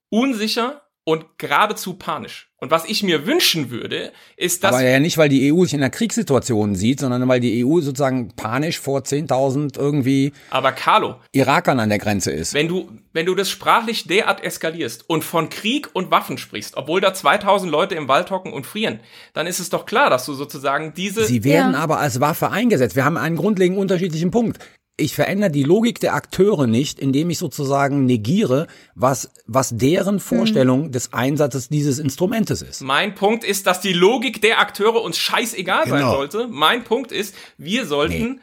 unsicher und geradezu panisch. Und was ich mir wünschen würde, ist, dass... Aber ja nicht, weil die EU sich in einer Kriegssituation sieht, sondern weil die EU sozusagen panisch vor 10.000 irgendwie... Aber Carlo... Irakern an der Grenze ist. Wenn du, wenn du das sprachlich derart eskalierst und von Krieg und Waffen sprichst, obwohl da 2.000 Leute im Wald hocken und frieren, dann ist es doch klar, dass du sozusagen diese... Sie werden ja. aber als Waffe eingesetzt. Wir haben einen grundlegend unterschiedlichen Punkt ich verändere die Logik der Akteure nicht, indem ich sozusagen negiere, was, was deren. Vorstellung hm. des Einsatzes dieses Instrumentes ist. Mein Punkt ist, dass die Logik der Akteure uns scheißegal genau. sein sollte. Mein Punkt ist, wir sollten nee.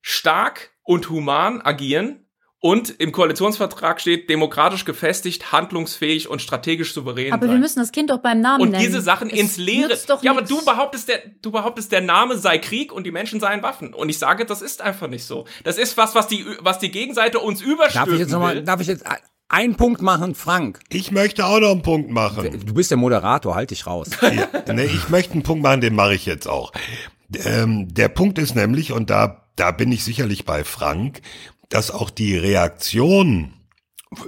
stark und human agieren und im Koalitionsvertrag steht demokratisch gefestigt, handlungsfähig und strategisch souverän. Aber sein. wir müssen das Kind doch beim Namen und nennen. Und diese Sachen es ins Leere. ja, aber du behauptest, der, du behauptest, der Name sei Krieg und die Menschen seien Waffen. Und ich sage, das ist einfach nicht so. Das ist was, was die, was die Gegenseite uns überstülpen darf ich jetzt noch mal, Darf ich jetzt einen Punkt machen, Frank? Ich möchte auch noch einen Punkt machen. Du bist der Moderator, halt dich raus. Ja, nee, ich möchte einen Punkt machen, den mache ich jetzt auch. Ähm, der Punkt ist nämlich, und da, da bin ich sicherlich bei Frank, dass auch die Reaktion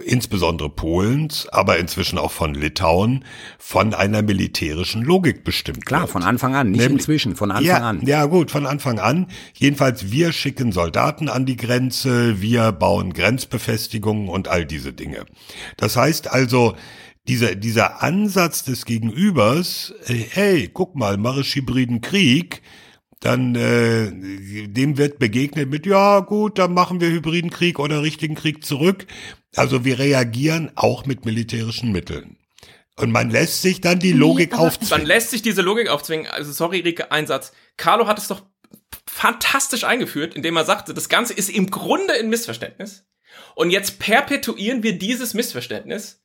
insbesondere Polens, aber inzwischen auch von Litauen, von einer militärischen Logik bestimmt Klar, wird. von Anfang an, nicht Nämlich, inzwischen, von Anfang ja, an. Ja gut, von Anfang an. Jedenfalls, wir schicken Soldaten an die Grenze, wir bauen Grenzbefestigungen und all diese Dinge. Das heißt also, dieser, dieser Ansatz des Gegenübers, äh, hey, guck mal, marisch hybriden Krieg, dann äh, dem wird begegnet mit, ja gut, dann machen wir hybriden Krieg oder richtigen Krieg zurück. Also wir reagieren auch mit militärischen Mitteln. Und man lässt sich dann die Logik aufzwingen. Man lässt sich diese Logik aufzwingen. Also sorry, Rike, Einsatz. Carlo hat es doch fantastisch eingeführt, indem er sagte, das Ganze ist im Grunde ein Missverständnis. Und jetzt perpetuieren wir dieses Missverständnis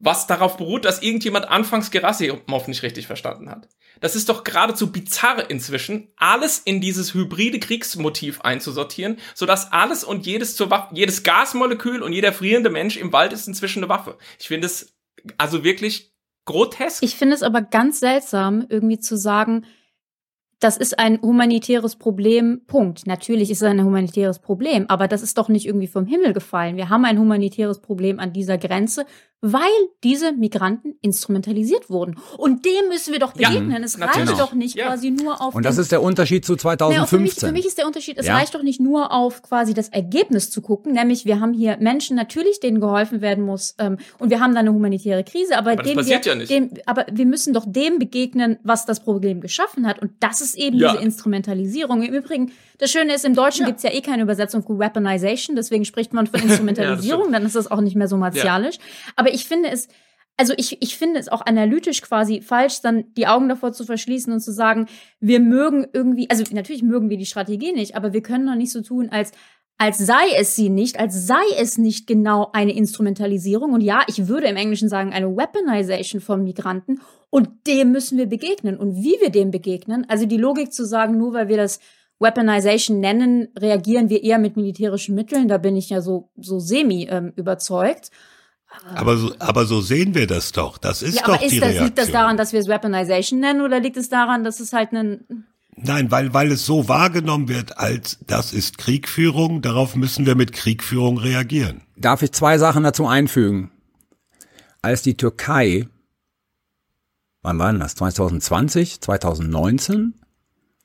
was darauf beruht, dass irgendjemand anfangs Gerasimov nicht richtig verstanden hat. Das ist doch geradezu bizarr inzwischen, alles in dieses hybride Kriegsmotiv einzusortieren, sodass alles und jedes zur Waffe, jedes Gasmolekül und jeder frierende Mensch im Wald ist inzwischen eine Waffe. Ich finde es also wirklich grotesk. Ich finde es aber ganz seltsam, irgendwie zu sagen, das ist ein humanitäres Problem, Punkt. Natürlich ist es ein humanitäres Problem, aber das ist doch nicht irgendwie vom Himmel gefallen. Wir haben ein humanitäres Problem an dieser Grenze weil diese Migranten instrumentalisiert wurden. Und dem müssen wir doch begegnen. Ja, es reicht doch nicht ja. quasi nur auf. Und das ist der Unterschied zu 2015. Ja, für, mich, für, mich, ist der Unterschied, es ja. reicht doch nicht nur auf quasi das Ergebnis zu gucken, nämlich wir haben hier Menschen natürlich, denen geholfen werden muss, ähm, und wir haben da eine humanitäre Krise, aber, aber dem wir, dem, aber wir müssen doch dem begegnen, was das Problem geschaffen hat. Und das ist eben diese Instrumentalisierung. Im Übrigen, das Schöne ist, im Deutschen ja. gibt's ja eh keine Übersetzung für Weaponization, deswegen spricht man von Instrumentalisierung, dann ist das auch nicht mehr so martialisch. Aber ich finde es also ich, ich finde es auch analytisch quasi falsch, dann die Augen davor zu verschließen und zu sagen, wir mögen irgendwie, also natürlich mögen wir die Strategie nicht, aber wir können doch nicht so tun, als als sei es sie nicht, als sei es nicht genau eine Instrumentalisierung. Und ja, ich würde im Englischen sagen, eine Weaponization von Migranten. Und dem müssen wir begegnen. Und wie wir dem begegnen, also die Logik zu sagen, nur weil wir das Weaponization nennen, reagieren wir eher mit militärischen Mitteln, da bin ich ja so, so semi ähm, überzeugt. Aber so, aber so sehen wir das doch. Das ist ja, doch ist die das, Reaktion. Liegt das daran, dass wir es Weaponization nennen oder liegt es daran, dass es halt ein Nein, weil, weil es so wahrgenommen wird, als das ist Kriegführung, darauf müssen wir mit Kriegführung reagieren. Darf ich zwei Sachen dazu einfügen? Als die Türkei, wann war denn das? 2020, 2019?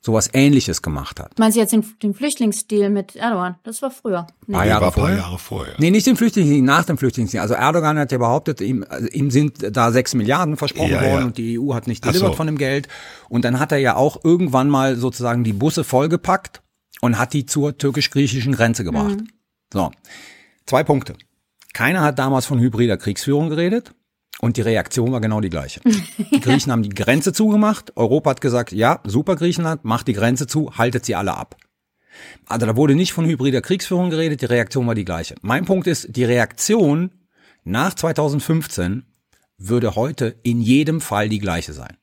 Sowas ähnliches gemacht hat. Meinst du jetzt den, den Flüchtlingsdeal mit Erdogan? Das war früher. Nee. Paar Jahre war vorher? Paar Jahre vorher. Nee, nicht den Flüchtlingsdeal, nach dem Flüchtlingsdeal. Also Erdogan hat ja behauptet, ihm, also ihm sind da sechs Milliarden versprochen ja, worden ja. und die EU hat nicht delivered so. von dem Geld. Und dann hat er ja auch irgendwann mal sozusagen die Busse vollgepackt und hat die zur türkisch-griechischen Grenze gebracht. Mhm. So. Zwei Punkte. Keiner hat damals von hybrider Kriegsführung geredet. Und die Reaktion war genau die gleiche. Die Griechen haben die Grenze zugemacht. Europa hat gesagt, ja, super Griechenland, macht die Grenze zu, haltet sie alle ab. Also da wurde nicht von hybrider Kriegsführung geredet, die Reaktion war die gleiche. Mein Punkt ist, die Reaktion nach 2015 würde heute in jedem Fall die gleiche sein.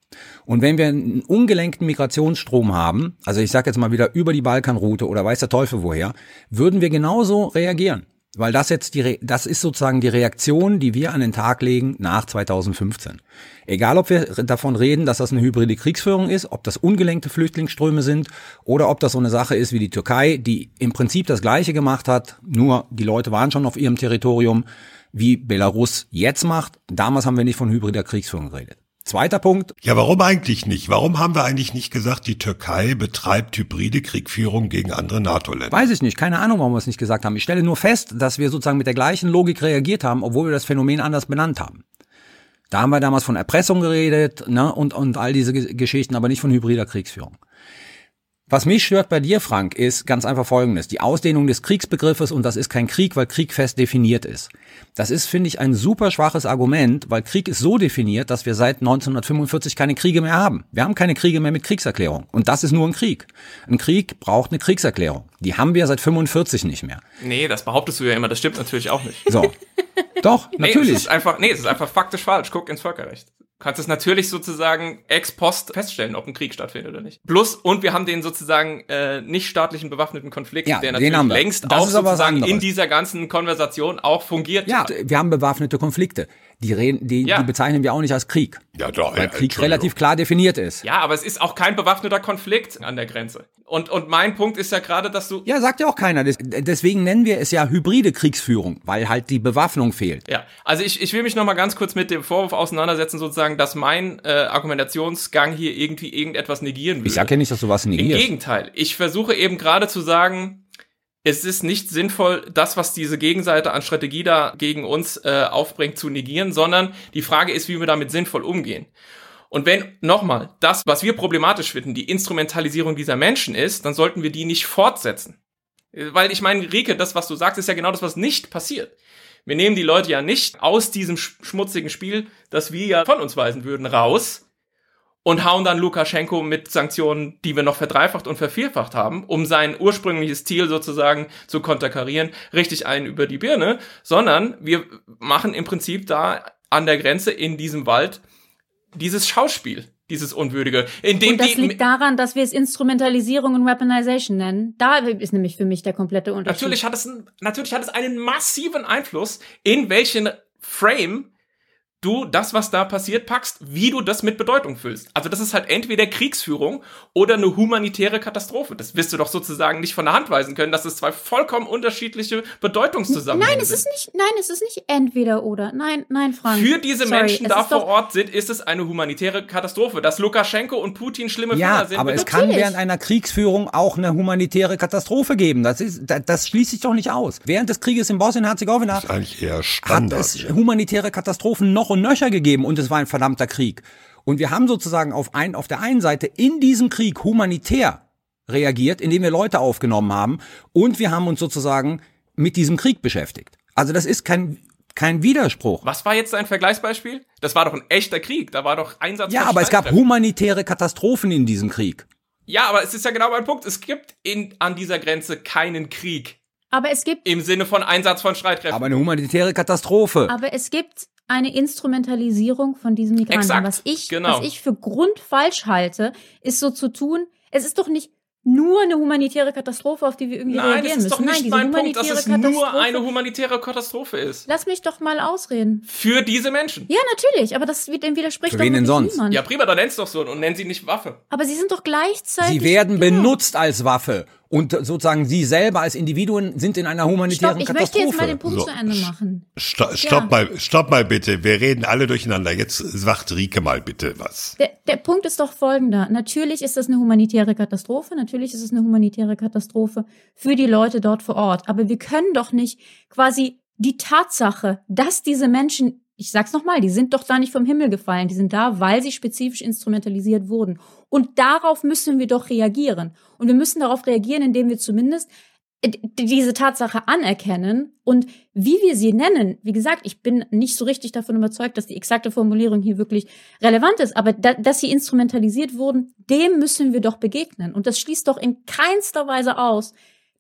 Und wenn wir einen ungelenkten Migrationsstrom haben, also ich sage jetzt mal wieder über die Balkanroute oder weiß der Teufel woher, würden wir genauso reagieren. Weil das jetzt die, das ist sozusagen die Reaktion, die wir an den Tag legen nach 2015. Egal, ob wir davon reden, dass das eine hybride Kriegsführung ist, ob das ungelenkte Flüchtlingsströme sind oder ob das so eine Sache ist wie die Türkei, die im Prinzip das Gleiche gemacht hat, nur die Leute waren schon auf ihrem Territorium, wie Belarus jetzt macht. Damals haben wir nicht von hybrider Kriegsführung geredet. Zweiter Punkt. Ja, warum eigentlich nicht? Warum haben wir eigentlich nicht gesagt, die Türkei betreibt hybride Kriegführung gegen andere NATO-Länder? Weiß ich nicht. Keine Ahnung, warum wir es nicht gesagt haben. Ich stelle nur fest, dass wir sozusagen mit der gleichen Logik reagiert haben, obwohl wir das Phänomen anders benannt haben. Da haben wir damals von Erpressung geredet ne, und, und all diese Geschichten, aber nicht von hybrider Kriegsführung. Was mich stört bei dir, Frank, ist ganz einfach Folgendes. Die Ausdehnung des Kriegsbegriffes und das ist kein Krieg, weil Krieg fest definiert ist. Das ist, finde ich, ein super schwaches Argument, weil Krieg ist so definiert, dass wir seit 1945 keine Kriege mehr haben. Wir haben keine Kriege mehr mit Kriegserklärung. Und das ist nur ein Krieg. Ein Krieg braucht eine Kriegserklärung. Die haben wir seit 45 nicht mehr. Nee, das behauptest du ja immer. Das stimmt natürlich auch nicht. So. Doch, natürlich. Nee, es ist einfach, nee, es ist einfach faktisch falsch. Guck ins Völkerrecht kannst es natürlich sozusagen ex post feststellen, ob ein Krieg stattfindet oder nicht. Plus, und wir haben den sozusagen äh, nicht staatlichen bewaffneten Konflikt, ja, der natürlich längst das auch sozusagen in dieser ganzen Konversation auch fungiert. Ja, wir haben bewaffnete Konflikte. Die, reden, die, ja. die bezeichnen wir auch nicht als Krieg. Ja, doch. Weil Krieg relativ klar definiert ist. Ja, aber es ist auch kein bewaffneter Konflikt an der Grenze. Und, und mein Punkt ist ja gerade, dass du. Ja, sagt ja auch keiner. Deswegen nennen wir es ja hybride Kriegsführung, weil halt die Bewaffnung fehlt. Ja, also ich, ich will mich nochmal ganz kurz mit dem Vorwurf auseinandersetzen, sozusagen, dass mein äh, Argumentationsgang hier irgendwie irgendetwas negieren will. Ich sag ja nicht, dass du was negierst. Im Gegenteil. Ich versuche eben gerade zu sagen, es ist nicht sinnvoll, das, was diese Gegenseite an Strategie da gegen uns äh, aufbringt, zu negieren, sondern die Frage ist, wie wir damit sinnvoll umgehen. Und wenn, nochmal, das, was wir problematisch finden, die Instrumentalisierung dieser Menschen ist, dann sollten wir die nicht fortsetzen. Weil ich meine, Rike, das, was du sagst, ist ja genau das, was nicht passiert. Wir nehmen die Leute ja nicht aus diesem schmutzigen Spiel, das wir ja von uns weisen würden, raus, und hauen dann Lukaschenko mit Sanktionen, die wir noch verdreifacht und vervierfacht haben, um sein ursprüngliches Ziel sozusagen zu konterkarieren, richtig einen über die Birne, sondern wir machen im Prinzip da an der Grenze in diesem Wald dieses Schauspiel, dieses Unwürdige. In dem und das liegt daran, dass wir es Instrumentalisierung und Weaponization nennen. Da ist nämlich für mich der komplette Unterschied. Natürlich hat es, natürlich hat es einen massiven Einfluss, in welchen Frame du das, was da passiert, packst, wie du das mit Bedeutung füllst. Also das ist halt entweder Kriegsführung oder eine humanitäre Katastrophe. Das wirst du doch sozusagen nicht von der Hand weisen können, dass es zwei vollkommen unterschiedliche Bedeutungszusammenhänge Nein, es ist nicht, nein, es ist nicht entweder oder. Nein, nein, Frank. Für diese Sorry, Menschen da vor Ort sind, ist es eine humanitäre Katastrophe. Dass Lukaschenko und Putin schlimme ja, Finger sind. aber es kann während einer Kriegsführung auch eine humanitäre Katastrophe geben. Das ist, das, das schließt sich doch nicht aus. Während des Krieges in Bosnien-Herzegowina hat es humanitäre Katastrophen noch und Nöcher gegeben und es war ein verdammter Krieg. Und wir haben sozusagen auf, ein, auf der einen Seite in diesem Krieg humanitär reagiert, indem wir Leute aufgenommen haben und wir haben uns sozusagen mit diesem Krieg beschäftigt. Also das ist kein kein Widerspruch. Was war jetzt dein Vergleichsbeispiel? Das war doch ein echter Krieg. Da war doch Einsatz. Ja, aber es gab humanitäre Katastrophen in diesem Krieg. Ja, aber es ist ja genau mein Punkt. Es gibt in, an dieser Grenze keinen Krieg. Aber es gibt. Im Sinne von Einsatz von Streitkräften. Aber eine humanitäre Katastrophe. Aber es gibt eine Instrumentalisierung von diesen Migranten. Exakt, was ich, genau. was ich für grundfalsch halte, ist so zu tun, es ist doch nicht nur eine humanitäre Katastrophe, auf die wir irgendwie Nein, reagieren das ist müssen. doch nicht Nein, mein Punkt, dass es nur eine humanitäre Katastrophe ist. Lass mich doch mal ausreden. Für diese Menschen. Ja, natürlich, aber das dem widerspricht Für doch wen denn sonst? niemand. Ja, prima, dann nenn's doch so und nenn sie nicht Waffe. Aber sie sind doch gleichzeitig. Sie werden genau. benutzt als Waffe. Und sozusagen sie selber als Individuen sind in einer humanitären Stopp, ich möchte Katastrophe. jetzt mal den Punkt So, zu Ende machen. Stopp, stopp Ja. mal, stopp mal bitte. Wir reden alle durcheinander. Jetzt sagt Rike mal bitte was. Der, der Punkt ist doch folgender. Natürlich ist das eine humanitäre Katastrophe. Natürlich ist es eine humanitäre Katastrophe für die Leute dort vor Ort. Aber wir können doch nicht quasi die Tatsache, dass diese Menschen, ich sag's nochmal, die sind doch da nicht vom Himmel gefallen. Die sind da, weil sie spezifisch instrumentalisiert wurden. Und darauf müssen wir doch reagieren. Und wir müssen darauf reagieren, indem wir zumindest diese Tatsache anerkennen und wie wir sie nennen, wie gesagt, ich bin nicht so richtig davon überzeugt, dass die exakte Formulierung hier wirklich relevant ist, aber da, dass sie instrumentalisiert wurden, dem müssen wir doch begegnen. Und das schließt doch in keinster Weise aus,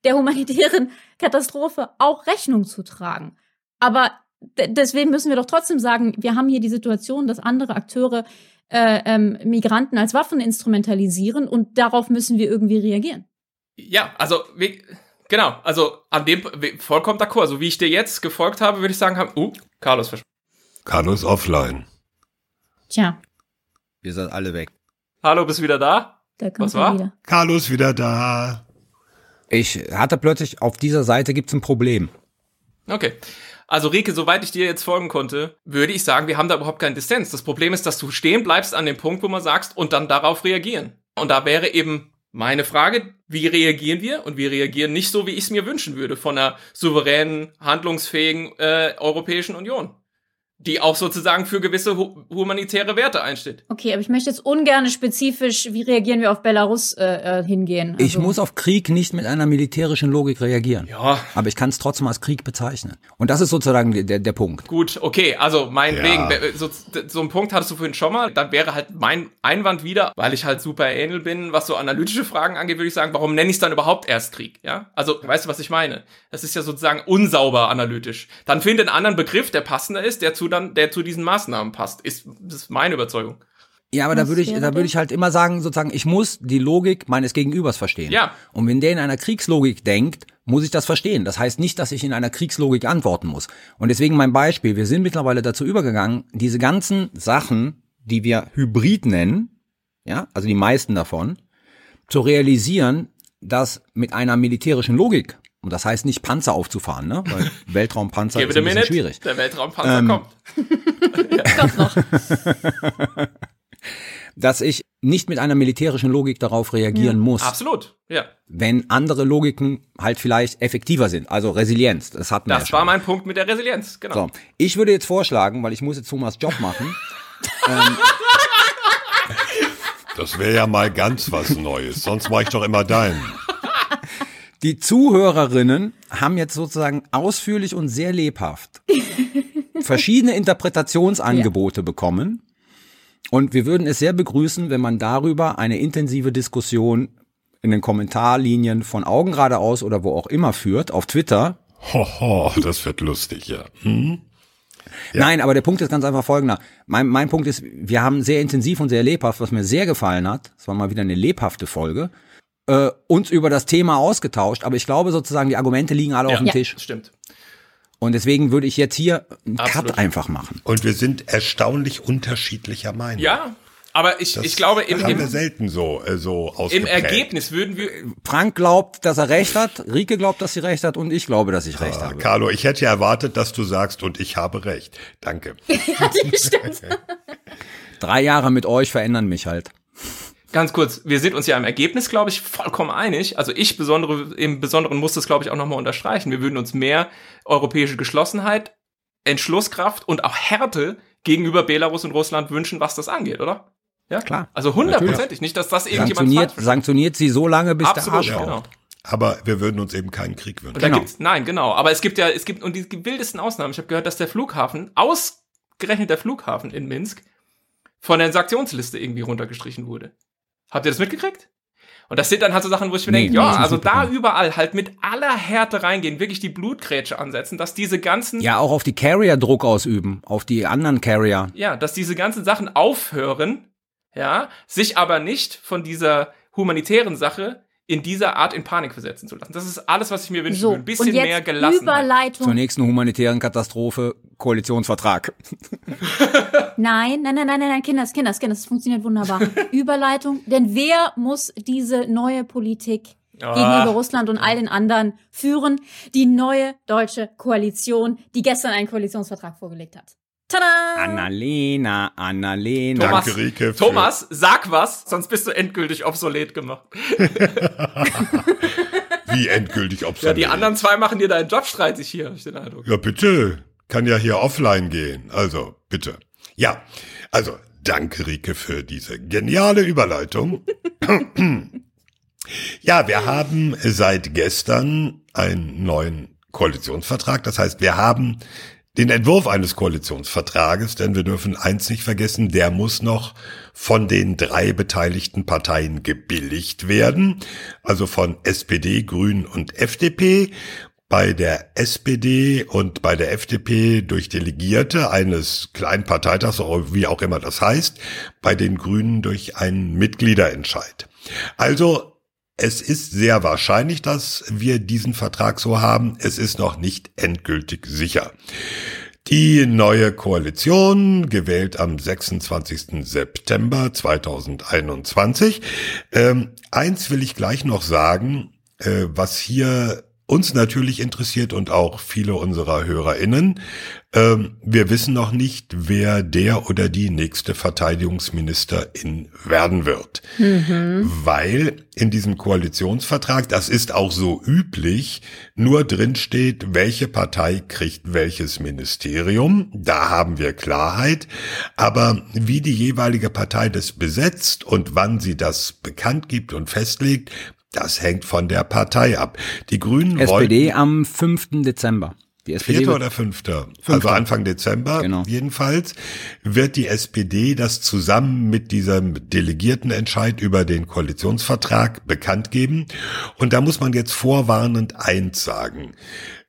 der humanitären Katastrophe auch Rechnung zu tragen. Aber deswegen müssen wir doch trotzdem sagen, wir haben hier die Situation, dass andere Akteure äh, ähm, Migranten als Waffen instrumentalisieren und darauf müssen wir irgendwie reagieren. Ja, also, wie, genau, also an dem, vollkommen d'accord. Also wie ich dir jetzt gefolgt habe, würde ich sagen, haben, uh, Carlos versch- Carlos offline. Tja, Wir sind alle weg. Hallo, bist du wieder da? da kommt Was war? wieder. Carlos wieder da. Ich hatte plötzlich, auf dieser Seite gibt's ein Problem. Okay. Also Rike, soweit ich dir jetzt folgen konnte, würde ich sagen, wir haben da überhaupt keinen Dissens. Das Problem ist, dass du stehen bleibst an dem Punkt, wo man sagst und dann darauf reagieren. Und da wäre eben meine Frage, wie reagieren wir? Und wir reagieren nicht so, wie ich es mir wünschen würde, von einer souveränen, handlungsfähigen äh, Europäischen Union, die auch sozusagen für gewisse hu humanitäre Werte einsteht. Okay, aber ich möchte jetzt ungern spezifisch, wie reagieren wir auf Belarus äh, äh, hingehen. Ich Also- muss auf Krieg nicht mit einer militärischen Logik reagieren. Ja. Aber ich kann es trotzdem als Krieg bezeichnen. Und das ist sozusagen der, der Punkt. Gut, okay, also meinetwegen, Ja. so, so einen Punkt hattest du vorhin schon mal, dann wäre halt mein Einwand wieder, weil ich halt super ähnel bin, was so analytische Fragen angeht, würde ich sagen, warum nenne ich es dann überhaupt erst Krieg, ja? Also, weißt du, was ich meine? Das ist ja sozusagen unsauber analytisch. Dann finde einen anderen Begriff, der passender ist, der zu dann, der zu diesen Maßnahmen passt, ist, das ist meine Überzeugung. Ja, aber da Was würde ich, da würde ich halt immer sagen, sozusagen, ich muss die Logik meines Gegenübers verstehen. Ja. Und wenn der in einer Kriegslogik denkt, muss ich das verstehen. Das heißt nicht, dass ich in einer Kriegslogik antworten muss. Und deswegen mein Beispiel. Wir sind mittlerweile dazu übergegangen, diese ganzen Sachen, die wir Hybrid nennen, ja, also die meisten davon, zu realisieren, dass mit einer militärischen Logik, und das heißt nicht Panzer aufzufahren, ne, weil Weltraumpanzer ist ein bisschen schwierig. der Weltraumpanzer Ähm, kommt. dass ich nicht mit einer militärischen Logik darauf reagieren muss, Absolut, ja. wenn andere Logiken halt vielleicht effektiver sind. Also Resilienz, das hatten wir ja Das schon. war mein Punkt mit der Resilienz, genau. so, ich würde jetzt vorschlagen, weil ich muss jetzt Thomas Job machen, Das wäre ja mal ganz was Neues. Sonst mache ich doch immer deinen. Die Zuhörerinnen haben jetzt sozusagen ausführlich und sehr lebhaft verschiedene Interpretationsangebote bekommen. Und wir würden es sehr begrüßen, wenn man darüber eine intensive Diskussion in den Kommentarlinien von Augen geradeaus oder wo auch immer führt, auf Twitter, Hoho, das wird lustig, ja. Hm? Nein, aber der Punkt ist ganz einfach folgender. Mein, mein Punkt ist, wir haben sehr intensiv und sehr lebhaft, was mir sehr gefallen hat, es war mal wieder eine lebhafte Folge, äh, uns über das Thema ausgetauscht, aber ich glaube sozusagen, die Argumente liegen alle auf dem ja, Tisch. stimmt. Und deswegen würde ich jetzt hier einen Absolut. Cut einfach machen. Und wir sind erstaunlich unterschiedlicher Meinung. Ja, aber ich, Das ich glaube, im, haben wir im, selten so, äh, so im. Ergebnis würden wir, Frank glaubt, dass er recht hat, Rike glaubt, dass sie recht hat und ich glaube, dass ich recht Ah, habe. Carlo, ich hätte ja erwartet, dass du sagst, und ich habe recht. Danke. Drei Jahre mit euch verändern mich halt. Ganz kurz, wir sind uns ja im Ergebnis, glaube ich, vollkommen einig. Also ich besondere, im Besonderen muss das, glaube ich, auch nochmal unterstreichen. Wir würden uns mehr europäische Geschlossenheit, Entschlusskraft und auch Härte gegenüber Belarus und Russland wünschen, was das angeht, oder? Ja, Klar, Also hundertprozentig. Nicht, dass das irgendjemand Sanktioniert, falsch versteht. sanktioniert sie so lange, bis Absolut, der Arsch genau. aber wir würden uns eben keinen Krieg wünschen. Genau. nein, genau. Aber es gibt ja, es gibt und die wildesten Ausnahmen. Ich habe gehört, dass der Flughafen, ausgerechnet der Flughafen in Minsk, von der Sanktionsliste irgendwie runtergestrichen wurde. Habt ihr das mitgekriegt? Und das sind dann halt so Sachen, wo ich mir nee, denke, ja, also da überall halt mit aller Härte reingehen, wirklich die Blutgrätsche ansetzen, dass diese ganzen... Ja, auch auf die Carrier Druck ausüben, auf die anderen Carrier. Ja, dass diese ganzen Sachen aufhören, ja, sich aber nicht von dieser humanitären Sache in dieser Art in Panik versetzen zu lassen. Das ist alles, was ich mir wünsche. So, ein bisschen mehr gelassen. Überleitung. Zur nächsten humanitären Katastrophe, Koalitionsvertrag. nein, nein, nein, nein, nein, Kinders, Kinders, Kinders, das funktioniert wunderbar. Überleitung, denn wer muss diese neue Politik ah. gegenüber Russland und all den anderen führen? Die neue deutsche Koalition, die gestern einen Koalitionsvertrag vorgelegt hat. Tada! Annalena, Annalena. Thomas, Danke, Rike. Thomas, sag was, sonst bist du endgültig obsolet gemacht. Wie endgültig obsolet? Ja, die anderen zwei machen dir deinen Job streitig hier, hab ich den Eindruck. Ja, bitte. Kann ja hier offline gehen. Also, bitte. Ja, also, danke, Rike, für diese geniale Überleitung. ja, wir haben seit gestern einen neuen Koalitionsvertrag. Das heißt, wir haben den Entwurf eines Koalitionsvertrages, denn wir dürfen eins nicht vergessen, der muss noch von den drei beteiligten Parteien gebilligt werden, also von SPD, Grünen und FDP. Bei der SPD und bei der FDP durch Delegierte eines kleinen Parteitags, wie auch immer das heißt, bei den Grünen durch einen Mitgliederentscheid. Also es ist sehr wahrscheinlich, dass wir diesen Vertrag so haben. Es ist noch nicht endgültig sicher. Die neue Koalition, gewählt am 26. September 2021. Ähm, eins will ich gleich noch sagen, äh, was hier uns natürlich interessiert und auch viele unserer HörerInnen. Ähm, wir wissen noch nicht, wer der oder die nächste Verteidigungsministerin werden wird. Mhm. Weil in diesem Koalitionsvertrag, das ist auch so üblich, nur drin steht, welche Partei kriegt welches Ministerium. Da haben wir Klarheit. Aber wie die jeweilige Partei das besetzt und wann sie das bekannt gibt und festlegt, das hängt von der Partei ab. Die Grünen SPD wollten, am 5. Dezember. Die SPD Vierter oder fünfter? fünfter? Also Anfang Dezember genau. jedenfalls wird die SPD das zusammen mit diesem Delegiertenentscheid über den Koalitionsvertrag bekannt geben. Und da muss man jetzt vorwarnend eins sagen.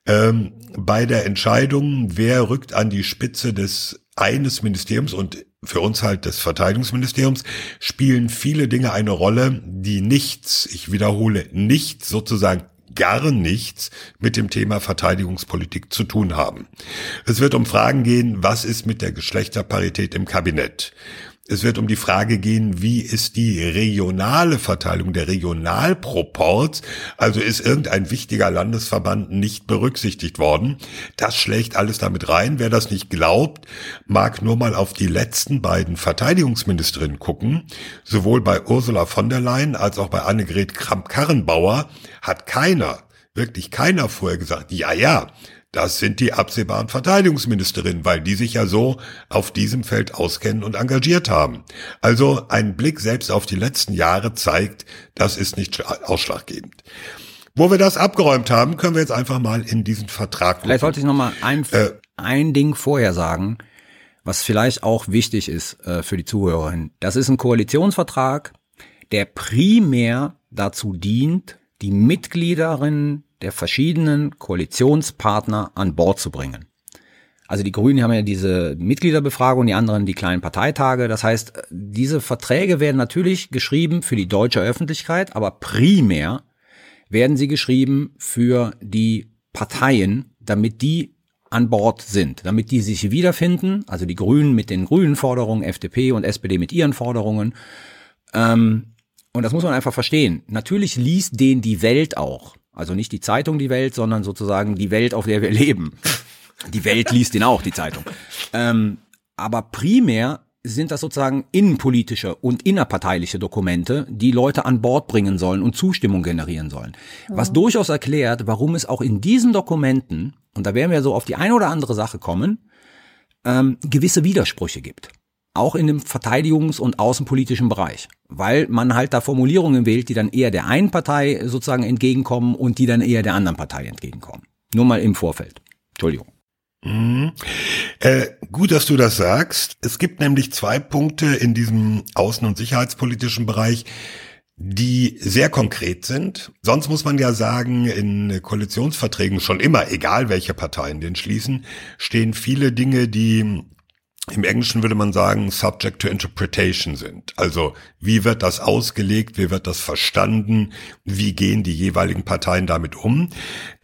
Ähm, bei der Entscheidung, wer rückt an die Spitze des eines Ministeriums und für uns halt des Verteidigungsministeriums, spielen viele Dinge eine Rolle, die nichts, ich wiederhole, nichts sozusagen gar nichts mit dem Thema Verteidigungspolitik zu tun haben. Es wird um Fragen gehen, was ist mit der Geschlechterparität im Kabinett? Es wird um die Frage gehen, wie ist die regionale Verteilung, der Regionalproports, also ist irgendein wichtiger Landesverband nicht berücksichtigt worden. Das schlägt alles damit rein. Wer das nicht glaubt, mag nur mal auf die letzten beiden Verteidigungsministerinnen gucken. Sowohl bei Ursula von der Leyen als auch bei Annegret Kramp-Karrenbauer hat keiner, wirklich keiner vorher gesagt, ja, ja, das sind die absehbaren Verteidigungsministerinnen, weil die sich ja so auf diesem Feld auskennen und engagiert haben. Also ein Blick selbst auf die letzten Jahre zeigt, das ist nicht ausschlaggebend. Wo wir das abgeräumt haben, können wir jetzt einfach mal in diesen Vertrag gucken. Vielleicht sollte ich noch mal ein, äh, ein Ding vorher sagen, was vielleicht auch wichtig ist äh, für die Zuhörerinnen. Das ist ein Koalitionsvertrag, der primär dazu dient, die Mitgliederinnen der verschiedenen Koalitionspartner an Bord zu bringen. Also die Grünen haben ja diese Mitgliederbefragung, die anderen die kleinen Parteitage. Das heißt, diese Verträge werden natürlich geschrieben für die deutsche Öffentlichkeit, aber primär werden sie geschrieben für die Parteien, damit die an Bord sind, damit die sich wiederfinden, also die Grünen mit den grünen Forderungen, FDP und SPD mit ihren Forderungen. Ähm, und das muss man einfach verstehen. Natürlich liest den die Welt auch. Also nicht die Zeitung Die Welt, sondern sozusagen die Welt, auf der wir leben. Die Welt liest ihn auch, die Zeitung. Ähm, aber primär sind das sozusagen innenpolitische und innerparteiliche Dokumente, die Leute an Bord bringen sollen und Zustimmung generieren sollen. Was oh. durchaus erklärt, warum es auch in diesen Dokumenten, und da werden wir so auf die eine oder andere Sache kommen, ähm, gewisse Widersprüche gibt. Auch in dem verteidigungs- und außenpolitischen Bereich, weil man halt da Formulierungen wählt, die dann eher der einen Partei sozusagen entgegenkommen und die dann eher der anderen Partei entgegenkommen. Nur mal im Vorfeld. Entschuldigung. Mhm. Äh, gut, dass du das sagst. Es gibt nämlich zwei Punkte in diesem außen- und sicherheitspolitischen Bereich, die sehr konkret sind. Sonst muss man ja sagen, in Koalitionsverträgen schon immer, egal welche Parteien den schließen, stehen viele Dinge, die im Englischen würde man sagen, subject to interpretation sind. Also wie wird das ausgelegt, wie wird das verstanden, wie gehen die jeweiligen Parteien damit um.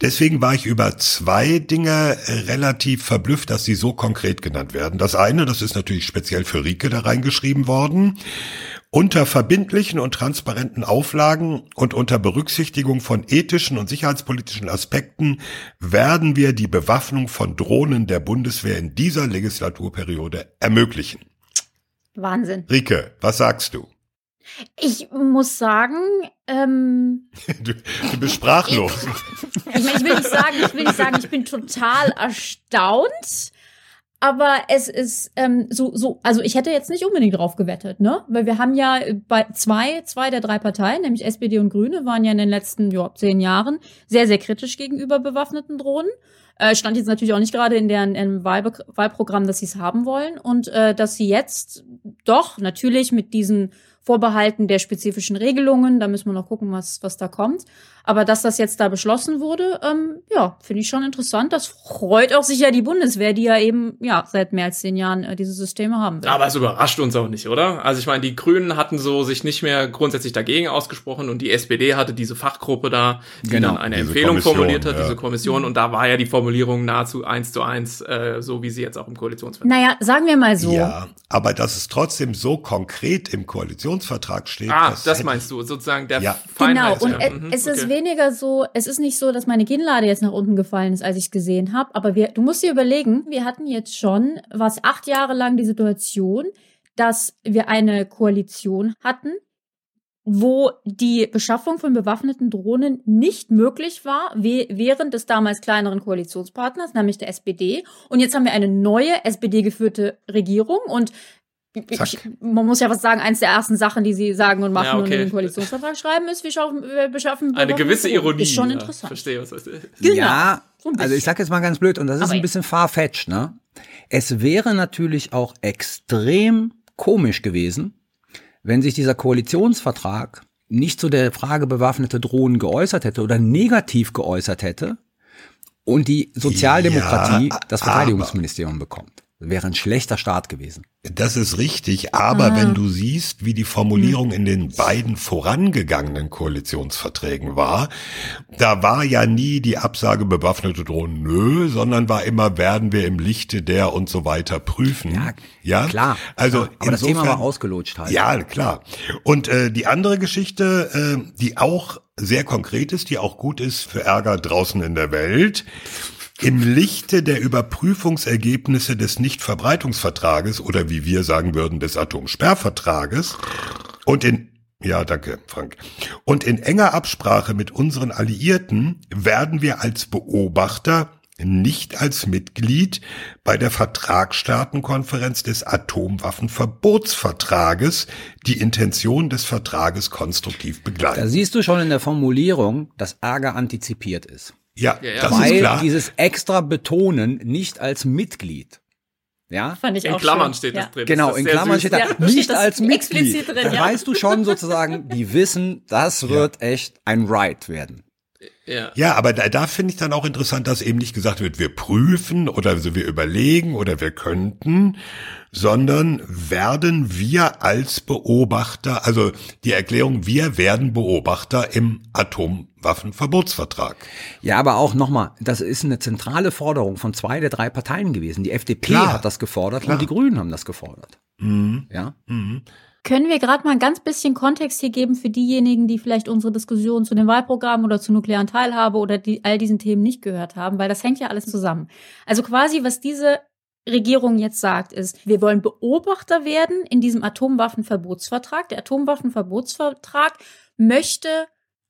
Deswegen war ich über zwei Dinge relativ verblüfft, dass sie so konkret genannt werden. Das eine, das ist natürlich speziell für Rike da reingeschrieben worden. Unter verbindlichen und transparenten Auflagen und unter Berücksichtigung von ethischen und sicherheitspolitischen Aspekten werden wir die Bewaffnung von Drohnen der Bundeswehr in dieser Legislaturperiode ermöglichen. Wahnsinn. Rike, was sagst du? Ich muss sagen, ähm, du, du bist sprachlos. ich, ich will nicht sagen, ich will nicht sagen, ich bin total erstaunt. Aber es ist ähm, so, so, also ich hätte jetzt nicht unbedingt drauf gewettet, ne? Weil wir haben ja bei zwei, zwei der drei Parteien, nämlich SPD und Grüne, waren ja in den letzten ja, zehn Jahren sehr, sehr kritisch gegenüber bewaffneten Drohnen. Äh, stand jetzt natürlich auch nicht gerade in deren in Wahlbe Wahlprogramm, dass sie es haben wollen. Und äh, dass sie jetzt doch natürlich mit diesen Vorbehalten der spezifischen Regelungen, da müssen wir noch gucken, was, was da kommt, aber dass das jetzt da beschlossen wurde, ähm, ja, finde ich schon interessant. Das freut auch sicher die Bundeswehr, die ja eben ja seit mehr als zehn Jahren äh, diese Systeme haben will. Aber es überrascht uns auch nicht, oder? Also ich meine, die Grünen hatten so sich nicht mehr grundsätzlich dagegen ausgesprochen und die SPD hatte diese Fachgruppe da, die genau, dann eine Empfehlung Kommission, formuliert hat, ja. diese Kommission. Und da war ja die Formulierung nahezu eins zu eins, äh, so wie sie jetzt auch im Koalitionsvertrag. Naja, sagen wir mal so. Ja, aber dass es trotzdem so konkret im Koalitionsvertrag steht. Ah, das, das meinst du, sozusagen der ja. Genau, und ja. mhm, es okay. Weniger so, es ist nicht so, dass meine Kinnlade jetzt nach unten gefallen ist, als ich es gesehen habe, aber wir, du musst dir überlegen, wir hatten jetzt schon, was acht Jahre lang die Situation, dass wir eine Koalition hatten, wo die Beschaffung von bewaffneten Drohnen nicht möglich war, während des damals kleineren Koalitionspartners, nämlich der SPD. Und jetzt haben wir eine neue SPD-geführte Regierung und ich, man muss ja was sagen, eins der ersten Sachen, die sie sagen und machen ja, okay. und in den Koalitionsvertrag schreiben, ist, wir, schaffen, wir beschaffen. Eine gewisse Ironie. Ist schon interessant. Ja, verstehe, was heißt. Genau. Ja, so also ich sag jetzt mal ganz blöd, und das ist Aber ein bisschen farfetched, ne? Es wäre natürlich auch extrem komisch gewesen, wenn sich dieser Koalitionsvertrag nicht zu der Frage bewaffnete Drohnen geäußert hätte oder negativ geäußert hätte und die Sozialdemokratie ja, das Verteidigungsministerium bekommt. Wäre ein schlechter Start gewesen. Das ist richtig, aber ah. wenn du siehst, wie die Formulierung in den beiden vorangegangenen Koalitionsverträgen war, da war ja nie die Absage bewaffnete Drohnen nö, sondern war immer werden wir im Lichte der und so weiter prüfen. Ja, ja? klar. Also klar. aber insofern, das Thema war ausgelutscht halt. Ja, klar. Und äh, die andere Geschichte, äh, die auch sehr konkret ist, die auch gut ist für Ärger draußen in der Welt, im Lichte der Überprüfungsergebnisse des Nichtverbreitungsvertrages oder wie wir sagen würden des Atomsperrvertrages und in ja, danke, Frank. Und in enger Absprache mit unseren Alliierten werden wir als Beobachter nicht als Mitglied bei der Vertragsstaatenkonferenz des Atomwaffenverbotsvertrages die Intention des Vertrages konstruktiv begleiten. Da siehst du schon in der Formulierung, dass Ärger antizipiert ist. Ja, ja, ja. das Weil ist klar. dieses extra Betonen nicht als Mitglied. Ja? Fand ich in auch Klammern schön. steht das drin. Genau, das in Klammern steht da ja, nicht steht als Mitglied. Drin, ja. weißt du schon sozusagen, die wissen, das wird echt ein Right werden. Ja. ja, aber da, da finde ich dann auch interessant, dass eben nicht gesagt wird, wir prüfen oder also wir überlegen oder wir könnten, sondern werden wir als Beobachter, also die Erklärung, wir werden Beobachter im Atomwaffenverbotsvertrag. Ja, aber auch nochmal, das ist eine zentrale Forderung von zwei der drei Parteien gewesen. Die FDP Klar. hat das gefordert Klar. und die Grünen haben das gefordert. Mhm. Ja. Mhm. Können wir gerade mal ein ganz bisschen Kontext hier geben für diejenigen, die vielleicht unsere Diskussion zu den Wahlprogrammen oder zu nuklearen Teilhabe oder die, all diesen Themen nicht gehört haben, weil das hängt ja alles zusammen. Also quasi, was diese Regierung jetzt sagt, ist, wir wollen Beobachter werden in diesem Atomwaffenverbotsvertrag. Der Atomwaffenverbotsvertrag möchte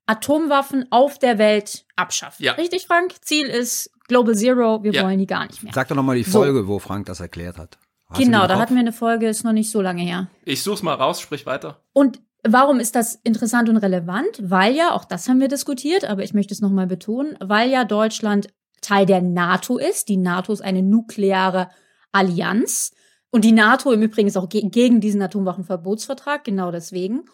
Atomwaffen auf der Welt abschaffen. Ja. Richtig, Frank? Ziel ist Global Zero, wir ja. wollen die gar nicht mehr. Sag doch nochmal die Folge, so. wo Frank das erklärt hat. Hast genau, da hatten wir eine Folge, ist noch nicht so lange her. Ich such's mal raus, sprich weiter. Und warum ist das interessant und relevant? Weil ja, auch das haben wir diskutiert, aber ich möchte es nochmal betonen, weil ja Deutschland Teil der NATO ist. Die NATO ist eine nukleare Allianz. Und die NATO im Übrigen ist auch ge gegen diesen Atomwaffenverbotsvertrag, genau deswegen.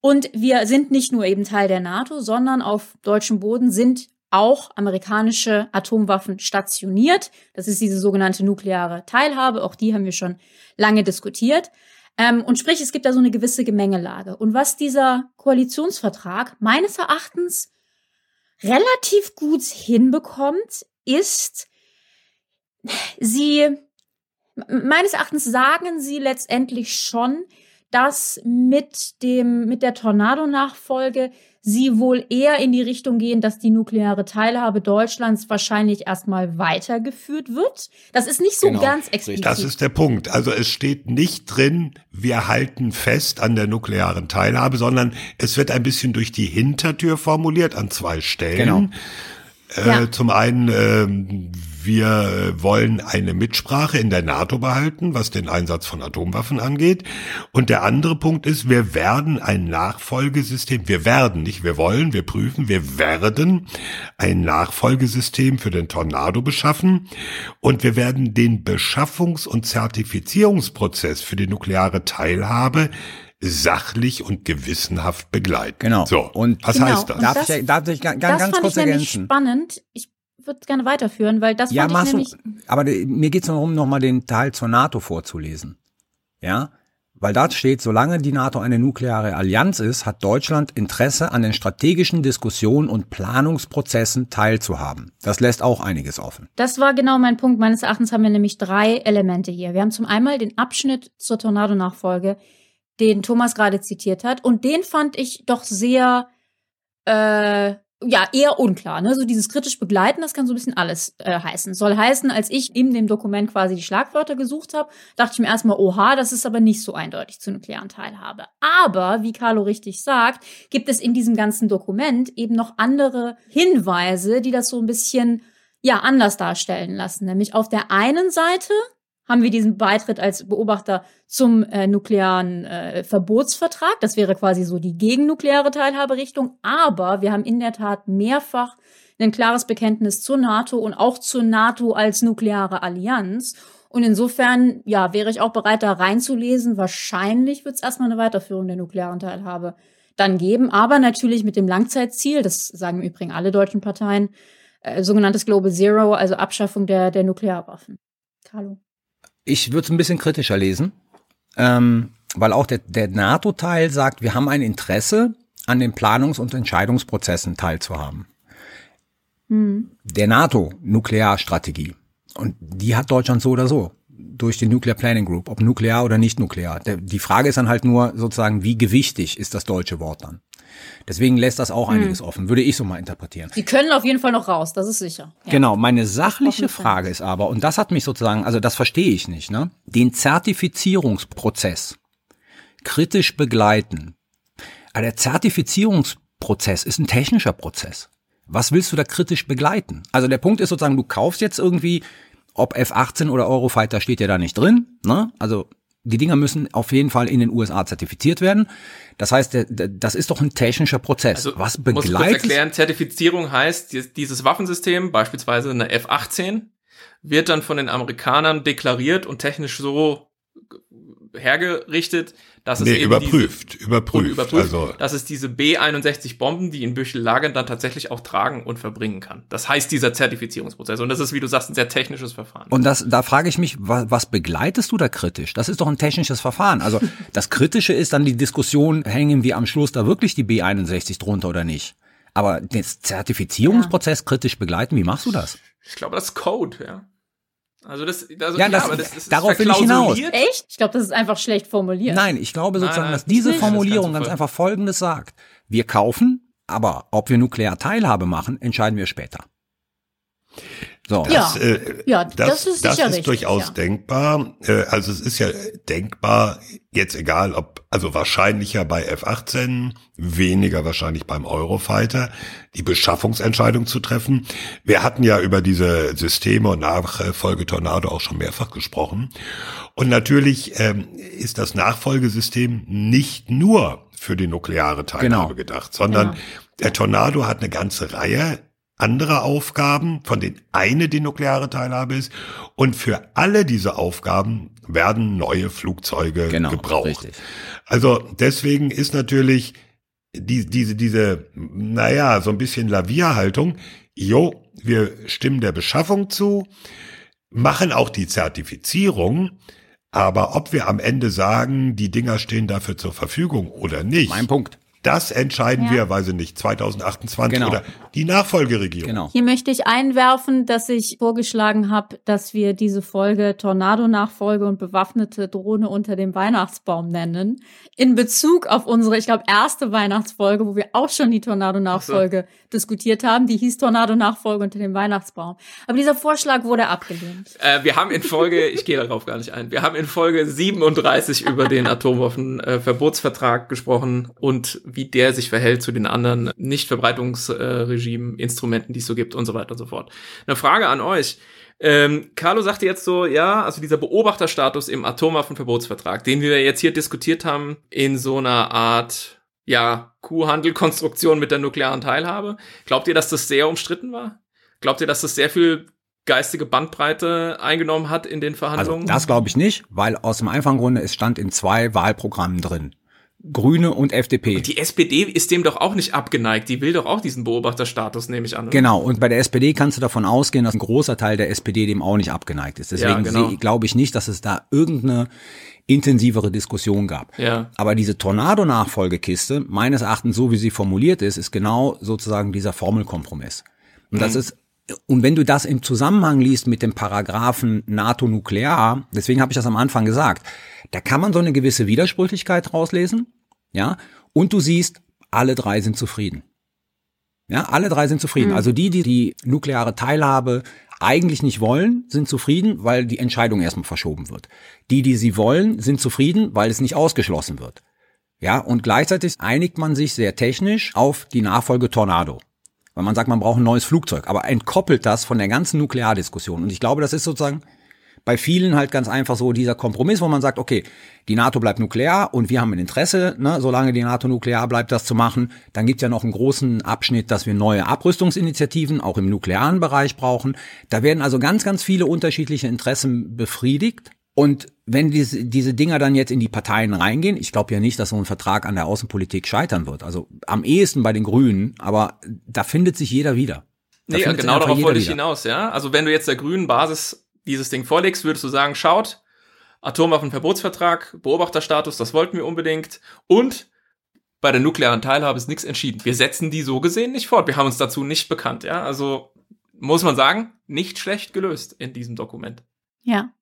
Und wir sind nicht nur eben Teil der NATO, sondern auf deutschem Boden sind auch amerikanische Atomwaffen stationiert. Das ist diese sogenannte nukleare Teilhabe. Auch die haben wir schon lange diskutiert. Ähm, und sprich, es gibt da so eine gewisse Gemengelage. Und was dieser Koalitionsvertrag meines Erachtens relativ gut hinbekommt, ist, sie, meines Erachtens sagen sie letztendlich schon, dass mit dem, mit der Tornado-Nachfolge sie wohl eher in die Richtung gehen, dass die nukleare Teilhabe Deutschlands wahrscheinlich erstmal weitergeführt wird. Das ist nicht so genau, ganz explizit. Das ist der Punkt. Also es steht nicht drin, wir halten fest an der nuklearen Teilhabe, sondern es wird ein bisschen durch die Hintertür formuliert an zwei Stellen. Genau. Äh, ja. Zum einen, äh, wir wollen eine Mitsprache in der NATO behalten, was den Einsatz von Atomwaffen angeht. Und der andere Punkt ist, wir werden ein Nachfolgesystem, wir werden, nicht wir wollen, wir prüfen, wir werden ein Nachfolgesystem für den Tornado beschaffen. Und wir werden den Beschaffungs- und Zertifizierungsprozess für die nukleare Teilhabe sachlich und gewissenhaft begleiten. Genau. So. Und was genau. heißt das? Darf, ich, darf ich ganz, das ganz kurz ergänzen? spannend. Ich würde gerne weiterführen, weil das ja, fand ich nämlich. Du, aber mir geht es darum, nochmal den Teil zur NATO vorzulesen. Ja, weil da steht, solange die NATO eine nukleare Allianz ist, hat Deutschland Interesse an den strategischen Diskussionen und Planungsprozessen teilzuhaben. Das lässt auch einiges offen. Das war genau mein Punkt. Meines Erachtens haben wir nämlich drei Elemente hier. Wir haben zum einen den Abschnitt zur Tornado-Nachfolge, den Thomas gerade zitiert hat. Und den fand ich doch sehr, äh, ja, eher unklar. Ne? So dieses kritisch begleiten, das kann so ein bisschen alles äh, heißen. Soll heißen, als ich in dem Dokument quasi die Schlagwörter gesucht habe, dachte ich mir erstmal, oha, das ist aber nicht so eindeutig zur nuklearen Teilhabe. Aber, wie Carlo richtig sagt, gibt es in diesem ganzen Dokument eben noch andere Hinweise, die das so ein bisschen ja anders darstellen lassen. Nämlich auf der einen Seite haben wir diesen Beitritt als Beobachter zum äh, nuklearen äh, Verbotsvertrag. Das wäre quasi so die gegennukleare Teilhaberichtung. Aber wir haben in der Tat mehrfach ein klares Bekenntnis zur NATO und auch zur NATO als nukleare Allianz. Und insofern, ja, wäre ich auch bereit, da reinzulesen. Wahrscheinlich wird es erstmal eine Weiterführung der nuklearen Teilhabe dann geben, aber natürlich mit dem Langzeitziel, das sagen im Übrigen alle deutschen Parteien, äh, sogenanntes Global Zero, also Abschaffung der, der Nuklearwaffen. Carlo. Ich würde es ein bisschen kritischer lesen, ähm, weil auch der, der NATO-Teil sagt, wir haben ein Interesse, an den Planungs- und Entscheidungsprozessen teilzuhaben. Hm. Der NATO-Nuklearstrategie. Und die hat Deutschland so oder so durch die Nuclear Planning Group, ob nuklear oder nicht nuklear. Die Frage ist dann halt nur sozusagen, wie gewichtig ist das deutsche Wort dann? Deswegen lässt das auch einiges hm. offen, würde ich so mal interpretieren. Sie können auf jeden Fall noch raus, das ist sicher. Ja. Genau, meine sachliche Frage ist aber, und das hat mich sozusagen, also das verstehe ich nicht, ne? Den Zertifizierungsprozess kritisch begleiten. Aber der Zertifizierungsprozess ist ein technischer Prozess. Was willst du da kritisch begleiten? Also der Punkt ist sozusagen, du kaufst jetzt irgendwie, ob F-18 oder Eurofighter steht ja da nicht drin, ne? Also die Dinger müssen auf jeden Fall in den USA zertifiziert werden. Das heißt, das ist doch ein technischer Prozess. Also, Was begleitet? Muss kurz erklären, Zertifizierung heißt, dieses Waffensystem, beispielsweise eine F-18, wird dann von den Amerikanern deklariert und technisch so hergerichtet, dass es nee, eben überprüft, diese, überprüft, überprüft also. dass es diese B61 Bomben, die in Büchel lagern, dann tatsächlich auch tragen und verbringen kann. Das heißt dieser Zertifizierungsprozess und das ist, wie du sagst, ein sehr technisches Verfahren. Und das, da frage ich mich, was, was begleitest du da kritisch? Das ist doch ein technisches Verfahren. Also das Kritische ist dann die Diskussion, hängen wir am Schluss da wirklich die B61 drunter oder nicht? Aber den Zertifizierungsprozess ja. kritisch begleiten, wie machst du das? Ich glaube, das ist Code, ja. Also das, also, ja, das, ja, das, das darauf will ich hinaus. Echt? Ich glaube, das ist einfach schlecht formuliert. Nein, ich glaube sozusagen, nein, nein, dass diese Formulierung ganz einfach Folgendes sagt. Wir kaufen, aber ob wir nuklear Teilhabe machen, entscheiden wir später. So. Das, ja. Äh, ja, das, das ist, das ist richtig, durchaus ja. denkbar. Äh, also es ist ja denkbar, jetzt egal ob, also wahrscheinlicher bei F-18, weniger wahrscheinlich beim Eurofighter, die Beschaffungsentscheidung zu treffen. Wir hatten ja über diese Systeme und Nachfolge Tornado auch schon mehrfach gesprochen. Und natürlich ähm, ist das Nachfolgesystem nicht nur für die nukleare Teilhabe genau. gedacht, sondern genau. der Tornado hat eine ganze Reihe andere Aufgaben, von denen eine die nukleare Teilhabe ist. Und für alle diese Aufgaben werden neue Flugzeuge genau, gebraucht. Richtig. Also deswegen ist natürlich die, diese, diese, naja, so ein bisschen Lavierhaltung. Jo, wir stimmen der Beschaffung zu, machen auch die Zertifizierung. Aber ob wir am Ende sagen, die Dinger stehen dafür zur Verfügung oder nicht. Mein Punkt. Das entscheiden ja. wir, weiß ich nicht, 2028 genau. oder die Nachfolgeregierung. Genau. Hier möchte ich einwerfen, dass ich vorgeschlagen habe, dass wir diese Folge Tornado-Nachfolge und bewaffnete Drohne unter dem Weihnachtsbaum nennen. In Bezug auf unsere, ich glaube, erste Weihnachtsfolge, wo wir auch schon die Tornado-Nachfolge so. diskutiert haben. Die hieß Tornado-Nachfolge unter dem Weihnachtsbaum. Aber dieser Vorschlag wurde abgelehnt. Äh, wir haben in Folge, ich gehe darauf gar nicht ein, wir haben in Folge 37 über den Atomwaffenverbotsvertrag gesprochen und wie der sich verhält zu den anderen Nichtverbreitungsregimen, Instrumenten, die es so gibt und so weiter und so fort. Eine Frage an euch. Ähm, Carlo sagte jetzt so, ja, also dieser Beobachterstatus im Atomwaffenverbotsvertrag, den wir jetzt hier diskutiert haben, in so einer Art, ja, Kuhhandelkonstruktion mit der nuklearen Teilhabe. Glaubt ihr, dass das sehr umstritten war? Glaubt ihr, dass das sehr viel geistige Bandbreite eingenommen hat in den Verhandlungen? Also das glaube ich nicht, weil aus dem einfachen Grunde, es stand in zwei Wahlprogrammen drin. Grüne und FDP. Und die SPD ist dem doch auch nicht abgeneigt. Die will doch auch diesen Beobachterstatus, nehme ich an. Oder? Genau. Und bei der SPD kannst du davon ausgehen, dass ein großer Teil der SPD dem auch nicht abgeneigt ist. Deswegen ja, genau. glaube ich nicht, dass es da irgendeine intensivere Diskussion gab. Ja. Aber diese Tornado-Nachfolgekiste, meines Erachtens, so wie sie formuliert ist, ist genau sozusagen dieser Formelkompromiss. Und das mhm. ist und wenn du das im Zusammenhang liest mit dem Paragraphen NATO nuklear, deswegen habe ich das am Anfang gesagt, da kann man so eine gewisse Widersprüchlichkeit rauslesen, ja, und du siehst, alle drei sind zufrieden. Ja, alle drei sind zufrieden. Mhm. Also die, die die nukleare Teilhabe eigentlich nicht wollen, sind zufrieden, weil die Entscheidung erstmal verschoben wird. Die, die sie wollen, sind zufrieden, weil es nicht ausgeschlossen wird. Ja, und gleichzeitig einigt man sich sehr technisch auf die Nachfolge Tornado. Weil man sagt, man braucht ein neues Flugzeug, aber entkoppelt das von der ganzen Nukleardiskussion. Und ich glaube, das ist sozusagen bei vielen halt ganz einfach so dieser Kompromiss, wo man sagt, okay, die NATO bleibt nuklear und wir haben ein Interesse, ne, solange die NATO nuklear bleibt, das zu machen. Dann gibt ja noch einen großen Abschnitt, dass wir neue Abrüstungsinitiativen auch im nuklearen Bereich brauchen. Da werden also ganz, ganz viele unterschiedliche Interessen befriedigt. Und wenn diese, diese Dinger dann jetzt in die Parteien reingehen, ich glaube ja nicht, dass so ein Vertrag an der Außenpolitik scheitern wird. Also am ehesten bei den Grünen, aber da findet sich jeder wieder. Da nee, genau darauf wollte ich hinaus, ja. Also wenn du jetzt der grünen Basis dieses Ding vorlegst, würdest du sagen, schaut, Atomwaffenverbotsvertrag, Beobachterstatus, das wollten wir unbedingt und bei der nuklearen Teilhabe ist nichts entschieden. Wir setzen die so gesehen nicht fort. Wir haben uns dazu nicht bekannt, ja. Also muss man sagen, nicht schlecht gelöst in diesem Dokument. Ja.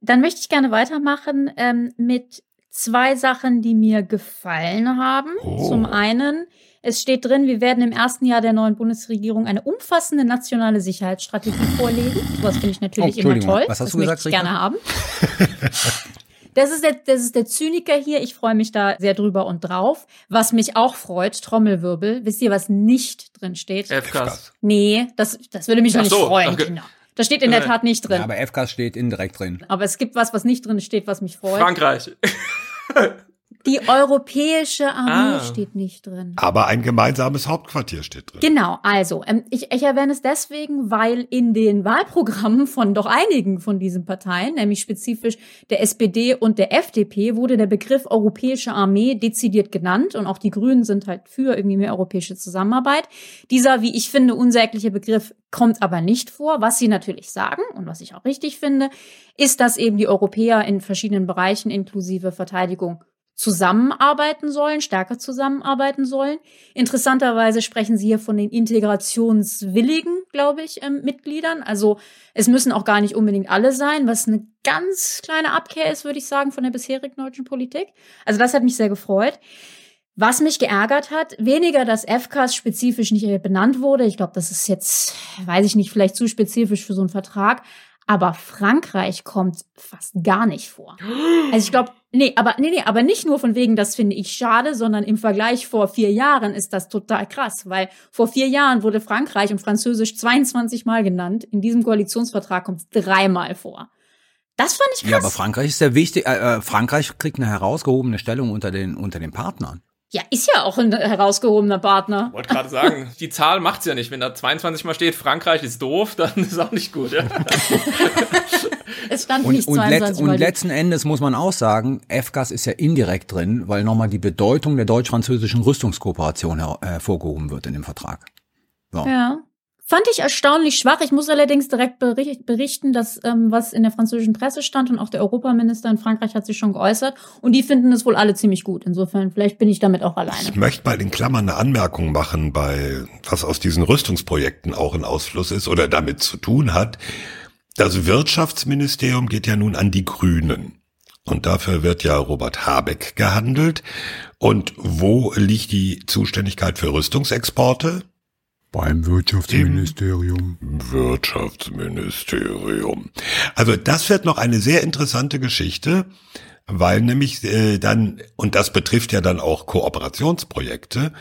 Dann möchte ich gerne weitermachen ähm, mit zwei Sachen, die mir gefallen haben. Oh. Zum einen, es steht drin, wir werden im ersten Jahr der neuen Bundesregierung eine umfassende nationale Sicherheitsstrategie vorlegen. Was finde ich natürlich oh, immer toll. Was hast das du gesagt, möchte ich gerne haben. Das ist, der, das ist der Zyniker hier. Ich freue mich da sehr drüber und drauf. Was mich auch freut, Trommelwirbel. Wisst ihr, was nicht drin steht? FKs. Nee, das, das würde mich Ach nicht so, freuen, okay. Kinder. Das steht in der Tat nicht drin. Ja, aber FKs steht indirekt drin. Aber es gibt was, was nicht drin steht, was mich freut. Frankreich. Die europäische Armee ah. steht nicht drin. Aber ein gemeinsames Hauptquartier steht drin. Genau, also ähm, ich, ich erwähne es deswegen, weil in den Wahlprogrammen von doch einigen von diesen Parteien, nämlich spezifisch der SPD und der FDP, wurde der Begriff europäische Armee dezidiert genannt und auch die Grünen sind halt für irgendwie mehr europäische Zusammenarbeit. Dieser, wie ich finde, unsägliche Begriff kommt aber nicht vor. Was sie natürlich sagen und was ich auch richtig finde, ist, dass eben die Europäer in verschiedenen Bereichen inklusive Verteidigung zusammenarbeiten sollen, stärker zusammenarbeiten sollen. Interessanterweise sprechen Sie hier von den integrationswilligen, glaube ich, ähm, Mitgliedern. Also es müssen auch gar nicht unbedingt alle sein, was eine ganz kleine Abkehr ist, würde ich sagen, von der bisherigen deutschen Politik. Also das hat mich sehr gefreut. Was mich geärgert hat, weniger, dass FCAS spezifisch nicht benannt wurde. Ich glaube, das ist jetzt, weiß ich nicht, vielleicht zu spezifisch für so einen Vertrag. Aber Frankreich kommt fast gar nicht vor. Also ich glaube, nee, aber nee, nee, aber nicht nur von wegen, das finde ich schade, sondern im Vergleich vor vier Jahren ist das total krass, weil vor vier Jahren wurde Frankreich und Französisch 22 Mal genannt. In diesem Koalitionsvertrag kommt es dreimal vor. Das fand ich krass. Ja, aber Frankreich ist sehr wichtig. Äh, äh, Frankreich kriegt eine herausgehobene Stellung unter den unter den Partnern. Ja, ist ja auch ein herausgehobener Partner. Wollte gerade sagen, die Zahl macht's ja nicht. Wenn da 22 mal steht, Frankreich ist doof, dann ist auch nicht gut. Ja? es stand und, nicht 22 und, let, und letzten Endes muss man auch sagen, FGAS ist ja indirekt drin, weil nochmal die Bedeutung der deutsch-französischen Rüstungskooperation hervorgehoben wird in dem Vertrag. So. Ja. Fand ich erstaunlich schwach. Ich muss allerdings direkt berichten, dass ähm, was in der französischen Presse stand und auch der Europaminister in Frankreich hat sich schon geäußert und die finden es wohl alle ziemlich gut. Insofern, vielleicht bin ich damit auch alleine. Ich möchte mal in Klammern eine Anmerkung machen, bei was aus diesen Rüstungsprojekten auch ein Ausfluss ist oder damit zu tun hat. Das Wirtschaftsministerium geht ja nun an die Grünen. Und dafür wird ja Robert Habeck gehandelt. Und wo liegt die Zuständigkeit für Rüstungsexporte? Beim Wirtschaftsministerium. Im Wirtschaftsministerium. Also das wird noch eine sehr interessante Geschichte, weil nämlich äh, dann, und das betrifft ja dann auch Kooperationsprojekte,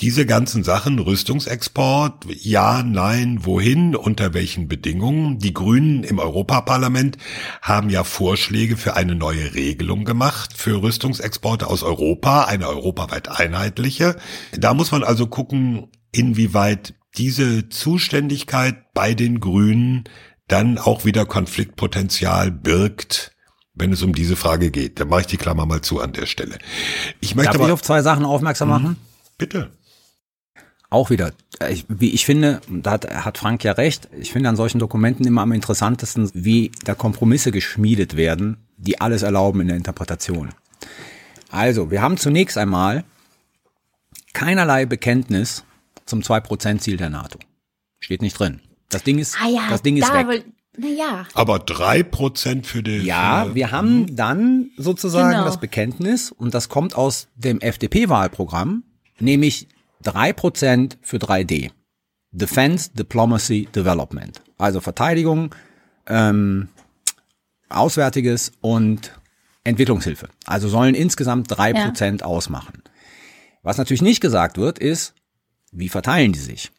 diese ganzen Sachen, Rüstungsexport, ja, nein, wohin, unter welchen Bedingungen. Die Grünen im Europaparlament haben ja Vorschläge für eine neue Regelung gemacht für Rüstungsexporte aus Europa, eine europaweit einheitliche. Da muss man also gucken, inwieweit diese Zuständigkeit bei den Grünen dann auch wieder Konfliktpotenzial birgt, wenn es um diese Frage geht. Da mache ich die Klammer mal zu an der Stelle. Ich möchte Darf aber, ich auf zwei Sachen aufmerksam mhm. machen? Bitte. Auch wieder, ich, wie ich finde, da hat, hat Frank ja recht, ich finde an solchen Dokumenten immer am interessantesten, wie da Kompromisse geschmiedet werden, die alles erlauben in der Interpretation. Also, wir haben zunächst einmal keinerlei Bekenntnis zum 2%-Ziel der NATO. Steht nicht drin. Das Ding ist, ah ja, das Ding ist da weg. Naja. Aber drei Prozent für die. Ja, für, wir haben hm. dann sozusagen genau. das Bekenntnis und das kommt aus dem FDP-Wahlprogramm, nämlich drei Prozent für 3D. Defense, Diplomacy, Development. Also Verteidigung, ähm, Auswärtiges und Entwicklungshilfe. Also sollen insgesamt drei Prozent ja. ausmachen. Was natürlich nicht gesagt wird, ist, wie verteilen die sich?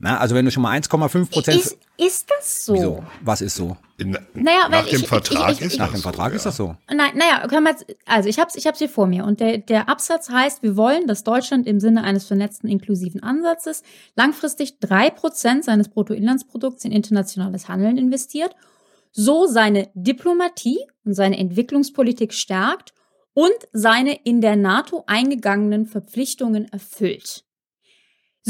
Na, also wenn du schon mal 1,5 Prozent. Ist, ist das so? Wieso? Was ist so? In, naja, nach dem ich, Vertrag ich, ich, ist Nach dem Vertrag so, ist das so. Nein, naja, können wir jetzt, also ich hab's, ich hab's hier vor mir und der, der Absatz heißt, wir wollen, dass Deutschland im Sinne eines vernetzten inklusiven Ansatzes langfristig drei Prozent seines Bruttoinlandsprodukts in internationales Handeln investiert, so seine Diplomatie und seine Entwicklungspolitik stärkt und seine in der NATO eingegangenen Verpflichtungen erfüllt.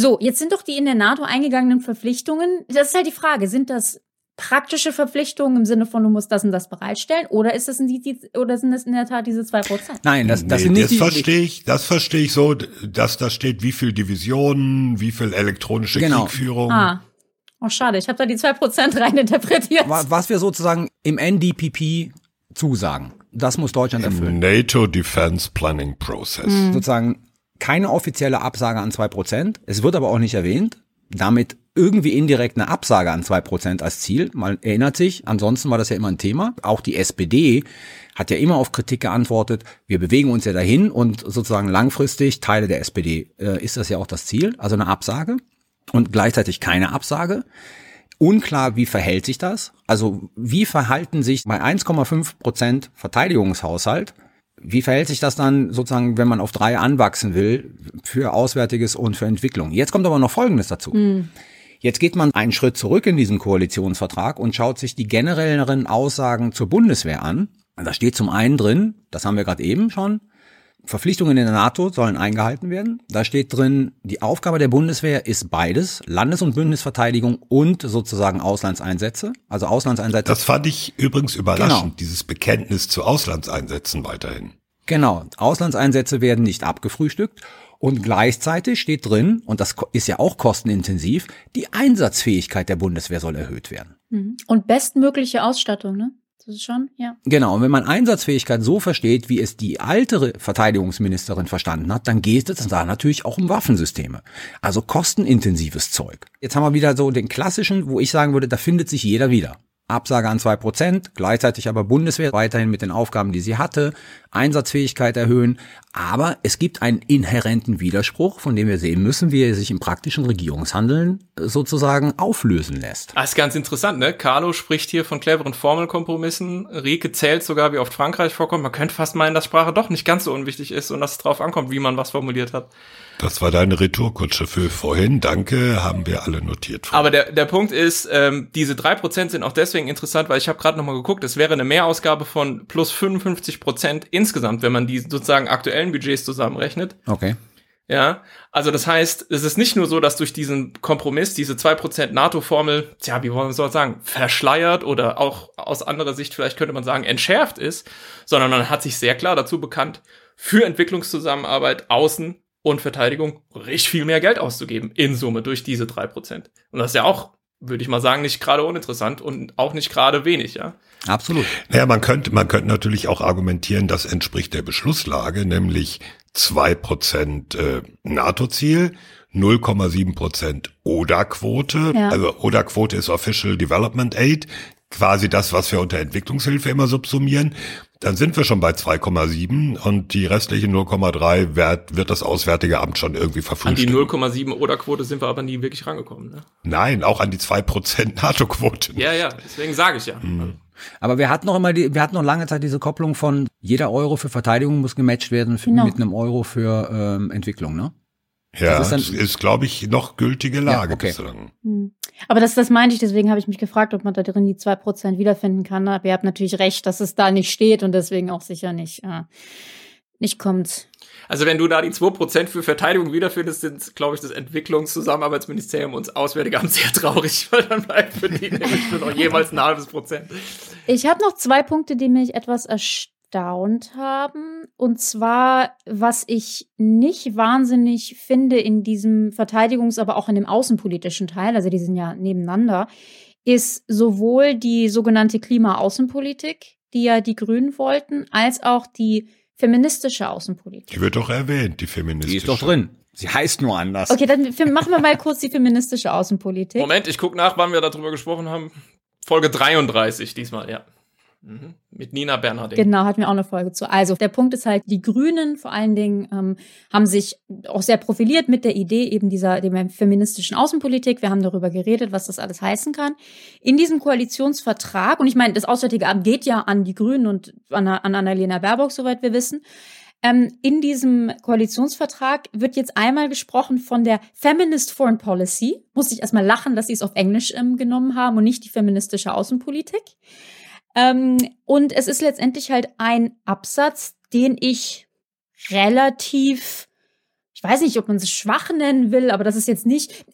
So, jetzt sind doch die in der NATO eingegangenen Verpflichtungen, das ist halt die Frage, sind das praktische Verpflichtungen im Sinne von, du musst das und das bereitstellen, oder ist das in die, oder sind das in der Tat diese zwei Prozent? Nein, das, das nee, sind nicht das die, verstehe ich, das verstehe ich so, dass da steht, wie viel Divisionen, wie viel elektronische genau. Kriegführung. Ah. Oh, schade, ich habe da die zwei Prozent reininterpretiert. Was wir sozusagen im NDPP zusagen, das muss Deutschland erfüllen. Im NATO Defense Planning Process. Mhm. Sozusagen keine offizielle Absage an zwei Prozent. Es wird aber auch nicht erwähnt. Damit irgendwie indirekt eine Absage an zwei Prozent als Ziel. Man erinnert sich, ansonsten war das ja immer ein Thema. Auch die SPD hat ja immer auf Kritik geantwortet. Wir bewegen uns ja dahin und sozusagen langfristig, Teile der SPD, äh, ist das ja auch das Ziel. Also eine Absage und gleichzeitig keine Absage. Unklar, wie verhält sich das? Also wie verhalten sich bei 1,5 Prozent Verteidigungshaushalt wie verhält sich das dann sozusagen, wenn man auf drei anwachsen will, für Auswärtiges und für Entwicklung? Jetzt kommt aber noch Folgendes dazu. Mhm. Jetzt geht man einen Schritt zurück in diesen Koalitionsvertrag und schaut sich die generelleren Aussagen zur Bundeswehr an. Da steht zum einen drin, das haben wir gerade eben schon, Verpflichtungen in der NATO sollen eingehalten werden. Da steht drin, die Aufgabe der Bundeswehr ist beides, Landes- und Bündnisverteidigung und sozusagen Auslandseinsätze. Also Auslandseinsätze. Das fand ich übrigens überraschend, genau. dieses Bekenntnis zu Auslandseinsätzen weiterhin. Genau, Auslandseinsätze werden nicht abgefrühstückt. Und gleichzeitig steht drin, und das ist ja auch kostenintensiv, die Einsatzfähigkeit der Bundeswehr soll erhöht werden. Mhm. Und bestmögliche Ausstattung, ne? Schon, ja. Genau, und wenn man Einsatzfähigkeit so versteht, wie es die alte Verteidigungsministerin verstanden hat, dann geht es da natürlich auch um Waffensysteme. Also kostenintensives Zeug. Jetzt haben wir wieder so den klassischen, wo ich sagen würde, da findet sich jeder wieder. Absage an zwei Prozent, gleichzeitig aber Bundeswehr weiterhin mit den Aufgaben, die sie hatte, Einsatzfähigkeit erhöhen. Aber es gibt einen inhärenten Widerspruch, von dem wir sehen müssen, wie er sich im praktischen Regierungshandeln sozusagen auflösen lässt. Das ist ganz interessant, ne? Carlo spricht hier von cleveren Formelkompromissen. Rieke zählt sogar, wie oft Frankreich vorkommt. Man könnte fast meinen, dass Sprache doch nicht ganz so unwichtig ist und dass es drauf ankommt, wie man was formuliert hat. Das war deine Retourkutsche für vorhin. Danke, haben wir alle notiert. Aber der, der Punkt ist, ähm, diese drei Prozent sind auch deswegen interessant, weil ich habe gerade nochmal geguckt, es wäre eine Mehrausgabe von plus 55 Prozent insgesamt, wenn man die sozusagen aktuellen Budgets zusammenrechnet. Okay. Ja, also das heißt, es ist nicht nur so, dass durch diesen Kompromiss diese zwei Prozent NATO-Formel, tja, wie wollen wir so sagen, verschleiert oder auch aus anderer Sicht vielleicht könnte man sagen, entschärft ist, sondern man hat sich sehr klar dazu bekannt, für Entwicklungszusammenarbeit außen und Verteidigung richtig viel mehr Geld auszugeben in Summe durch diese drei Prozent. Und das ist ja auch, würde ich mal sagen, nicht gerade uninteressant und auch nicht gerade wenig, ja. Absolut. Naja, man könnte, man könnte natürlich auch argumentieren, das entspricht der Beschlusslage, nämlich zwei Prozent äh, NATO-Ziel, 0,7 Prozent ODA-Quote. Ja. Also ODA-Quote ist Official Development Aid, quasi das, was wir unter Entwicklungshilfe immer subsumieren. Dann sind wir schon bei 2,7 und die restliche 0,3 wird, wird das Auswärtige Amt schon irgendwie verfrühstücken. An die 0,7 Oder-Quote sind wir aber nie wirklich rangekommen. Ne? Nein, auch an die 2% NATO-Quote. Ja, ja, deswegen sage ich ja. Mhm. Aber wir hatten noch immer die, wir hatten noch lange Zeit diese Kopplung von jeder Euro für Verteidigung muss gematcht werden für, genau. mit einem Euro für ähm, Entwicklung, ne? Ja, das ist, ist glaube ich, noch gültige Lage ja, okay. bislang. Hm. Aber das, das meinte ich, deswegen habe ich mich gefragt, ob man da drin die zwei Prozent wiederfinden kann. Aber ihr habt natürlich recht, dass es da nicht steht und deswegen auch sicher nicht, äh, nicht kommt. Also wenn du da die zwei Prozent für Verteidigung wiederfindest, sind, glaube ich, das Entwicklungszusammenarbeitsministerium und das Auswärtige Amt sehr traurig, weil dann bleibt für die nämlich nur noch jeweils ein halbes Prozent. Ich habe noch zwei Punkte, die mich etwas erstaunt haben. Und zwar, was ich nicht wahnsinnig finde in diesem Verteidigungs-, aber auch in dem außenpolitischen Teil, also die sind ja nebeneinander, ist sowohl die sogenannte Klima-Außenpolitik, die ja die Grünen wollten, als auch die feministische Außenpolitik. Die wird doch erwähnt, die feministische. Die ist doch drin. Sie heißt nur anders. Okay, dann machen wir mal kurz die feministische Außenpolitik. Moment, ich gucke nach, wann wir darüber gesprochen haben. Folge 33 diesmal, ja. Mhm. Mit Nina Bernhardin. Genau, hatten wir auch eine Folge zu. Also der Punkt ist halt, die Grünen vor allen Dingen ähm, haben sich auch sehr profiliert mit der Idee eben dieser der feministischen Außenpolitik. Wir haben darüber geredet, was das alles heißen kann. In diesem Koalitionsvertrag, und ich meine, das Auswärtige Amt geht ja an die Grünen und an, an Annalena Baerbock, soweit wir wissen. Ähm, in diesem Koalitionsvertrag wird jetzt einmal gesprochen von der Feminist Foreign Policy. Muss ich erstmal lachen, dass sie es auf Englisch ähm, genommen haben und nicht die feministische Außenpolitik. Ähm, und es ist letztendlich halt ein Absatz, den ich relativ, ich weiß nicht, ob man es schwach nennen will, aber das ist jetzt nicht,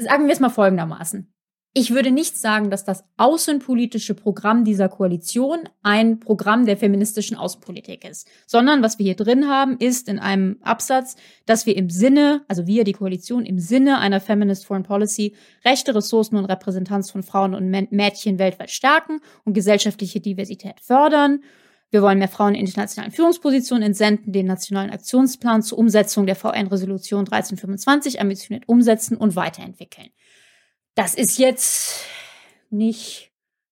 sagen wir es mal folgendermaßen. Ich würde nicht sagen, dass das außenpolitische Programm dieser Koalition ein Programm der feministischen Außenpolitik ist, sondern was wir hier drin haben, ist in einem Absatz, dass wir im Sinne, also wir, die Koalition, im Sinne einer Feminist Foreign Policy Rechte, Ressourcen und Repräsentanz von Frauen und Mädchen weltweit stärken und gesellschaftliche Diversität fördern. Wir wollen mehr Frauen in internationalen Führungspositionen entsenden, den nationalen Aktionsplan zur Umsetzung der VN-Resolution 1325 ambitioniert umsetzen und weiterentwickeln das ist jetzt nicht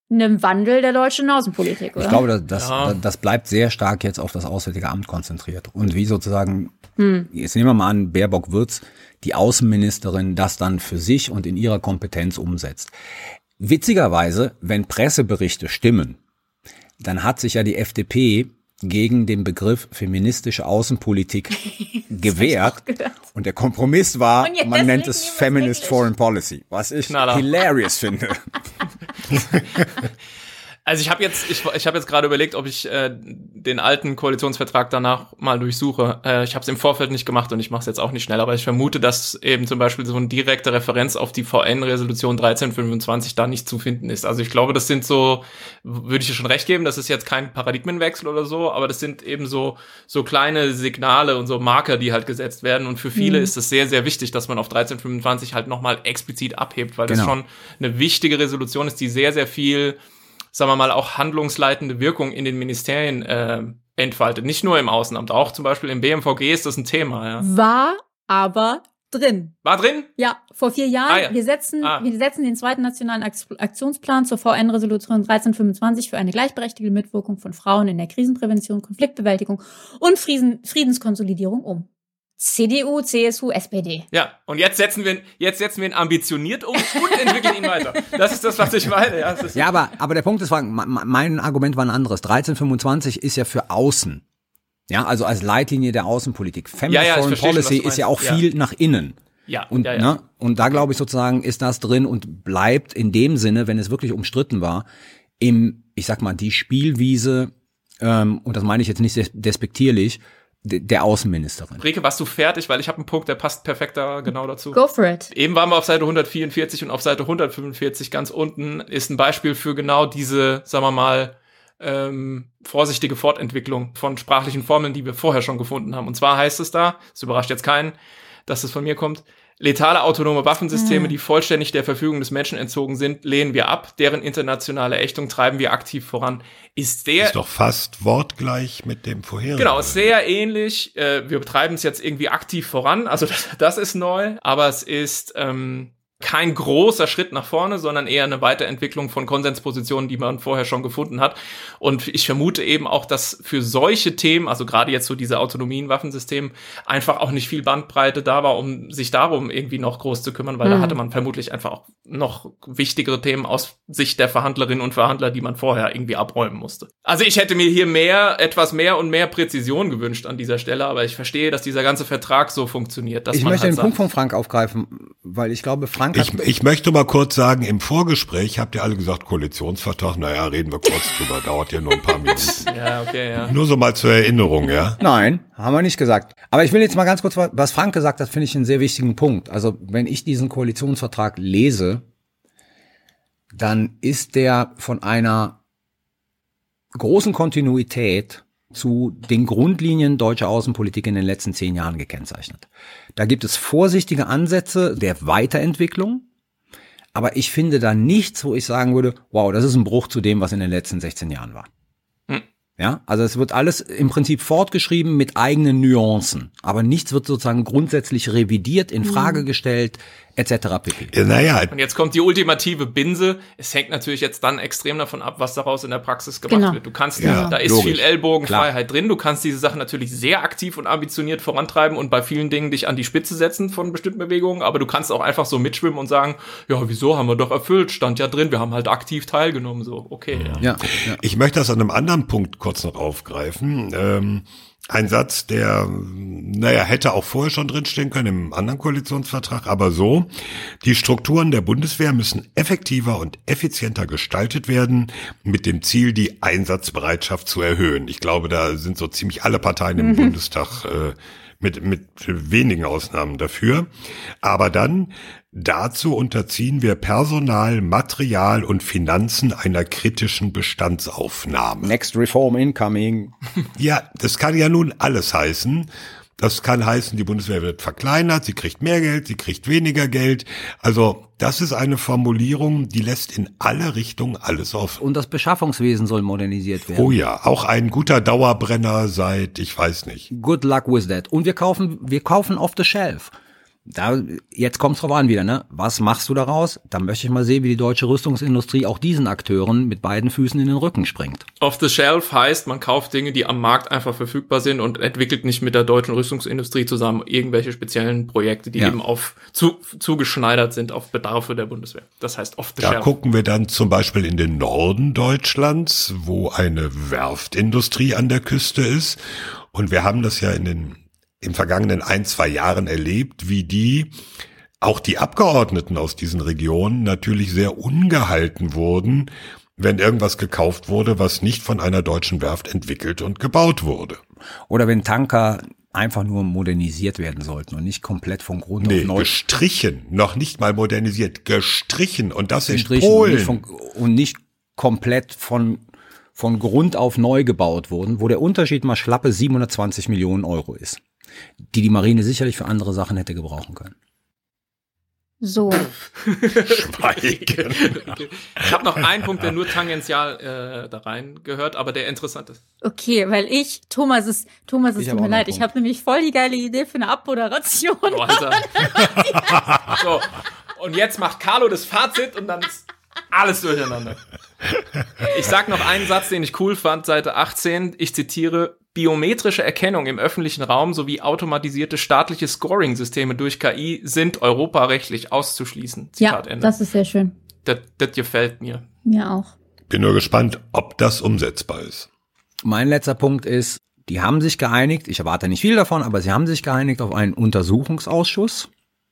ein Wandel der deutschen Außenpolitik, oder? Ich glaube, das, ja. das bleibt sehr stark jetzt auf das Auswärtige Amt konzentriert. Und wie sozusagen, hm. jetzt nehmen wir mal an, Baerbock Würz, die Außenministerin, das dann für sich und in ihrer Kompetenz umsetzt. Witzigerweise, wenn Presseberichte stimmen, dann hat sich ja die FDP gegen den Begriff feministische Außenpolitik gewehrt. Und der Kompromiss war, man nennt es Feminist Foreign Policy, was ich Knaller. hilarious finde. Also ich habe jetzt, ich, ich habe jetzt gerade überlegt, ob ich äh, den alten Koalitionsvertrag danach mal durchsuche. Äh, ich habe es im Vorfeld nicht gemacht und ich mache es jetzt auch nicht schnell, aber ich vermute, dass eben zum Beispiel so eine direkte Referenz auf die VN-Resolution 1325 da nicht zu finden ist. Also ich glaube, das sind so, würde ich dir schon recht geben, das ist jetzt kein Paradigmenwechsel oder so, aber das sind eben so so kleine Signale und so Marker, die halt gesetzt werden. Und für viele mhm. ist es sehr, sehr wichtig, dass man auf 1325 halt nochmal explizit abhebt, weil genau. das schon eine wichtige Resolution ist, die sehr, sehr viel sagen wir mal, auch handlungsleitende Wirkung in den Ministerien äh, entfaltet. Nicht nur im Außenamt, auch zum Beispiel im BMVG ist das ein Thema. Ja. War aber drin. War drin? Ja, vor vier Jahren. Ah, ja. Wir setzen, ah. wir setzen den zweiten nationalen Aktionsplan zur VN-Resolution 1325 für eine gleichberechtigte Mitwirkung von Frauen in der Krisenprävention, Konfliktbewältigung und Frieden, Friedenskonsolidierung um. CDU, CSU, SPD. Ja, und jetzt setzen wir, jetzt setzen wir ihn ambitioniert um und entwickeln ihn weiter. Das ist das, was ich meine. Ja, ja aber, aber der Punkt ist, mein Argument war ein anderes. 1325 ist ja für außen. Ja, also als Leitlinie der Außenpolitik. Feminist ja, ja, Foreign Policy ist ja auch viel nach innen. Ja, und, ja, ja. Ne, und da glaube ich sozusagen ist das drin und bleibt in dem Sinne, wenn es wirklich umstritten war, im, ich sag mal, die Spielwiese, ähm, und das meine ich jetzt nicht despektierlich, der Außenministerin. Rike, warst du fertig? Weil ich habe einen Punkt, der passt perfekt da genau dazu. Go for it. Eben waren wir auf Seite 144 und auf Seite 145 ganz unten ist ein Beispiel für genau diese, sagen wir mal, ähm, vorsichtige Fortentwicklung von sprachlichen Formeln, die wir vorher schon gefunden haben. Und zwar heißt es da, es überrascht jetzt keinen, dass es von mir kommt, letale autonome Waffensysteme, mhm. die vollständig der Verfügung des Menschen entzogen sind, lehnen wir ab. Deren internationale Ächtung treiben wir aktiv voran. Ist der. Ist doch fast wortgleich mit dem vorherigen. Genau, sehr ähnlich. Äh, wir betreiben es jetzt irgendwie aktiv voran. Also das, das ist neu. Aber es ist, ähm, kein großer Schritt nach vorne, sondern eher eine Weiterentwicklung von Konsenspositionen, die man vorher schon gefunden hat. Und ich vermute eben auch, dass für solche Themen, also gerade jetzt so diese Autonomien, Waffensystem, einfach auch nicht viel Bandbreite da war, um sich darum irgendwie noch groß zu kümmern, weil mhm. da hatte man vermutlich einfach auch noch wichtigere Themen aus Sicht der Verhandlerinnen und Verhandler, die man vorher irgendwie abräumen musste. Also ich hätte mir hier mehr, etwas mehr und mehr Präzision gewünscht an dieser Stelle, aber ich verstehe, dass dieser ganze Vertrag so funktioniert. ich möchte halt den sagt, Punkt von Frank aufgreifen, weil ich glaube, Frank ich, ich möchte mal kurz sagen, im Vorgespräch habt ihr alle gesagt, Koalitionsvertrag, naja, reden wir kurz drüber, dauert ja nur ein paar Minuten. ja, okay, ja. Nur so mal zur Erinnerung, ja? Nein, haben wir nicht gesagt. Aber ich will jetzt mal ganz kurz, was Frank gesagt hat, finde ich einen sehr wichtigen Punkt. Also, wenn ich diesen Koalitionsvertrag lese, dann ist der von einer großen Kontinuität zu den Grundlinien deutscher Außenpolitik in den letzten zehn Jahren gekennzeichnet. Da gibt es vorsichtige Ansätze der Weiterentwicklung, aber ich finde da nichts, wo ich sagen würde, wow, das ist ein Bruch zu dem, was in den letzten 16 Jahren war. Hm. Ja, also es wird alles im Prinzip fortgeschrieben mit eigenen Nuancen, aber nichts wird sozusagen grundsätzlich revidiert, in Frage hm. gestellt, etc. pp. Ja, naja. Und jetzt kommt die ultimative Binse. Es hängt natürlich jetzt dann extrem davon ab, was daraus in der Praxis gemacht genau. wird. Du kannst, ja, da ist logisch. viel Ellbogenfreiheit Klar. drin. Du kannst diese Sachen natürlich sehr aktiv und ambitioniert vorantreiben und bei vielen Dingen dich an die Spitze setzen von bestimmten Bewegungen. Aber du kannst auch einfach so mitschwimmen und sagen, ja, wieso haben wir doch erfüllt? Stand ja drin. Wir haben halt aktiv teilgenommen. So, okay. Ja. ja. Ich möchte das an einem anderen Punkt kurz noch aufgreifen. Ähm, ein Satz, der, naja, hätte auch vorher schon drinstehen können im anderen Koalitionsvertrag, aber so, die Strukturen der Bundeswehr müssen effektiver und effizienter gestaltet werden, mit dem Ziel, die Einsatzbereitschaft zu erhöhen. Ich glaube, da sind so ziemlich alle Parteien im mhm. Bundestag äh, mit, mit wenigen Ausnahmen dafür. Aber dann Dazu unterziehen wir Personal, Material und Finanzen einer kritischen Bestandsaufnahme. Next Reform incoming. Ja, das kann ja nun alles heißen. Das kann heißen, die Bundeswehr wird verkleinert, sie kriegt mehr Geld, sie kriegt weniger Geld. Also das ist eine Formulierung, die lässt in alle Richtungen alles offen. Und das Beschaffungswesen soll modernisiert werden. Oh ja, auch ein guter Dauerbrenner seit, ich weiß nicht. Good luck with that. Und wir kaufen, wir kaufen off the shelf da, jetzt kommt's drauf an wieder, ne? Was machst du daraus? Da möchte ich mal sehen, wie die deutsche Rüstungsindustrie auch diesen Akteuren mit beiden Füßen in den Rücken springt. Off the shelf heißt, man kauft Dinge, die am Markt einfach verfügbar sind und entwickelt nicht mit der deutschen Rüstungsindustrie zusammen irgendwelche speziellen Projekte, die ja. eben auf zu, zugeschneidert sind auf Bedarfe der Bundeswehr. Das heißt off the da shelf. Da gucken wir dann zum Beispiel in den Norden Deutschlands, wo eine Werftindustrie an der Küste ist. Und wir haben das ja in den im vergangenen ein, zwei Jahren erlebt, wie die auch die Abgeordneten aus diesen Regionen natürlich sehr ungehalten wurden, wenn irgendwas gekauft wurde, was nicht von einer deutschen Werft entwickelt und gebaut wurde. Oder wenn Tanker einfach nur modernisiert werden sollten und nicht komplett von Grund nee, auf neu. gestrichen, noch nicht mal modernisiert, gestrichen und das gestrichen in Polen. Und nicht, von, und nicht komplett von, von Grund auf neu gebaut wurden, wo der Unterschied mal schlappe 720 Millionen Euro ist die die Marine sicherlich für andere Sachen hätte gebrauchen können. So. Schweigen. Ich habe noch einen Punkt, der nur tangential äh, da rein gehört, aber der interessant ist. Okay, weil ich, Thomas ist, Thomas, es tut mir leid, ich habe nämlich voll die geile Idee für eine Abmoderation. Oh, Alter. so, und jetzt macht Carlo das Fazit und dann ist alles durcheinander. Ich sag noch einen Satz, den ich cool fand, Seite 18. Ich zitiere, biometrische Erkennung im öffentlichen Raum sowie automatisierte staatliche Scoring-Systeme durch KI sind europarechtlich auszuschließen. Zitat ja, Ende. das ist sehr schön. Das, das gefällt mir. Mir auch. Bin nur gespannt, ob das umsetzbar ist. Mein letzter Punkt ist, die haben sich geeinigt, ich erwarte nicht viel davon, aber sie haben sich geeinigt auf einen Untersuchungsausschuss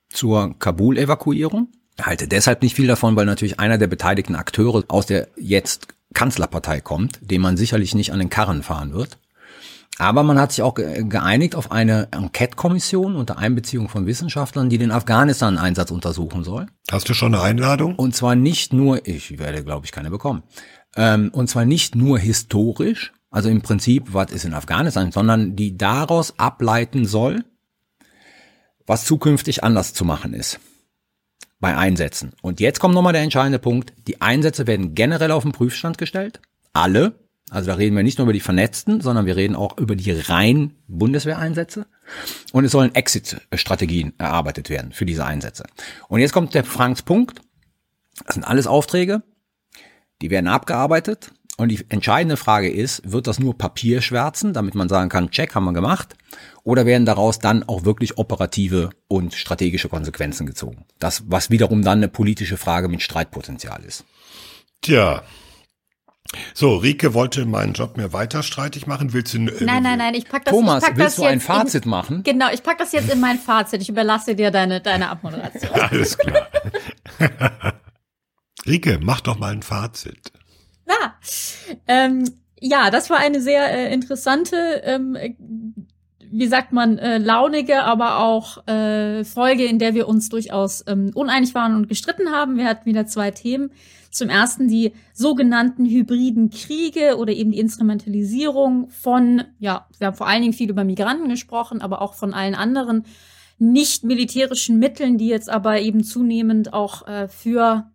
zur Kabul-Evakuierung. Halte deshalb nicht viel davon, weil natürlich einer der beteiligten Akteure aus der jetzt Kanzlerpartei kommt, den man sicherlich nicht an den Karren fahren wird. Aber man hat sich auch geeinigt auf eine Enquete-Kommission unter Einbeziehung von Wissenschaftlern, die den Afghanistan-Einsatz untersuchen soll. Hast du schon eine Einladung? Und zwar nicht nur, ich werde glaube ich keine bekommen, ähm, und zwar nicht nur historisch, also im Prinzip, was ist in Afghanistan, sondern die daraus ableiten soll, was zukünftig anders zu machen ist bei Einsätzen. Und jetzt kommt nochmal der entscheidende Punkt. Die Einsätze werden generell auf den Prüfstand gestellt. Alle. Also da reden wir nicht nur über die Vernetzten, sondern wir reden auch über die rein Bundeswehreinsätze. Und es sollen Exit-Strategien erarbeitet werden für diese Einsätze. Und jetzt kommt der Franks Punkt. Das sind alles Aufträge. Die werden abgearbeitet. Und die entscheidende Frage ist, wird das nur Papierschwärzen, damit man sagen kann, check, haben wir gemacht? Oder werden daraus dann auch wirklich operative und strategische Konsequenzen gezogen? Das, was wiederum dann eine politische Frage mit Streitpotenzial ist. Tja. So, Rike wollte meinen Job mir weiter streitig machen. Willst du? Äh, nein, nein, nein, ich pack das. Thomas, ich pack willst das du ein Fazit in, machen? Genau, ich pack das jetzt in mein Fazit. Ich überlasse dir deine deine Abmoderation. Alles klar. Rike, mach doch mal ein Fazit. Ja, ähm, ja, das war eine sehr äh, interessante, ähm, wie sagt man, äh, launige, aber auch äh, Folge, in der wir uns durchaus ähm, uneinig waren und gestritten haben. Wir hatten wieder zwei Themen. Zum ersten die sogenannten hybriden Kriege oder eben die Instrumentalisierung von, ja, wir haben vor allen Dingen viel über Migranten gesprochen, aber auch von allen anderen nicht militärischen Mitteln, die jetzt aber eben zunehmend auch äh, für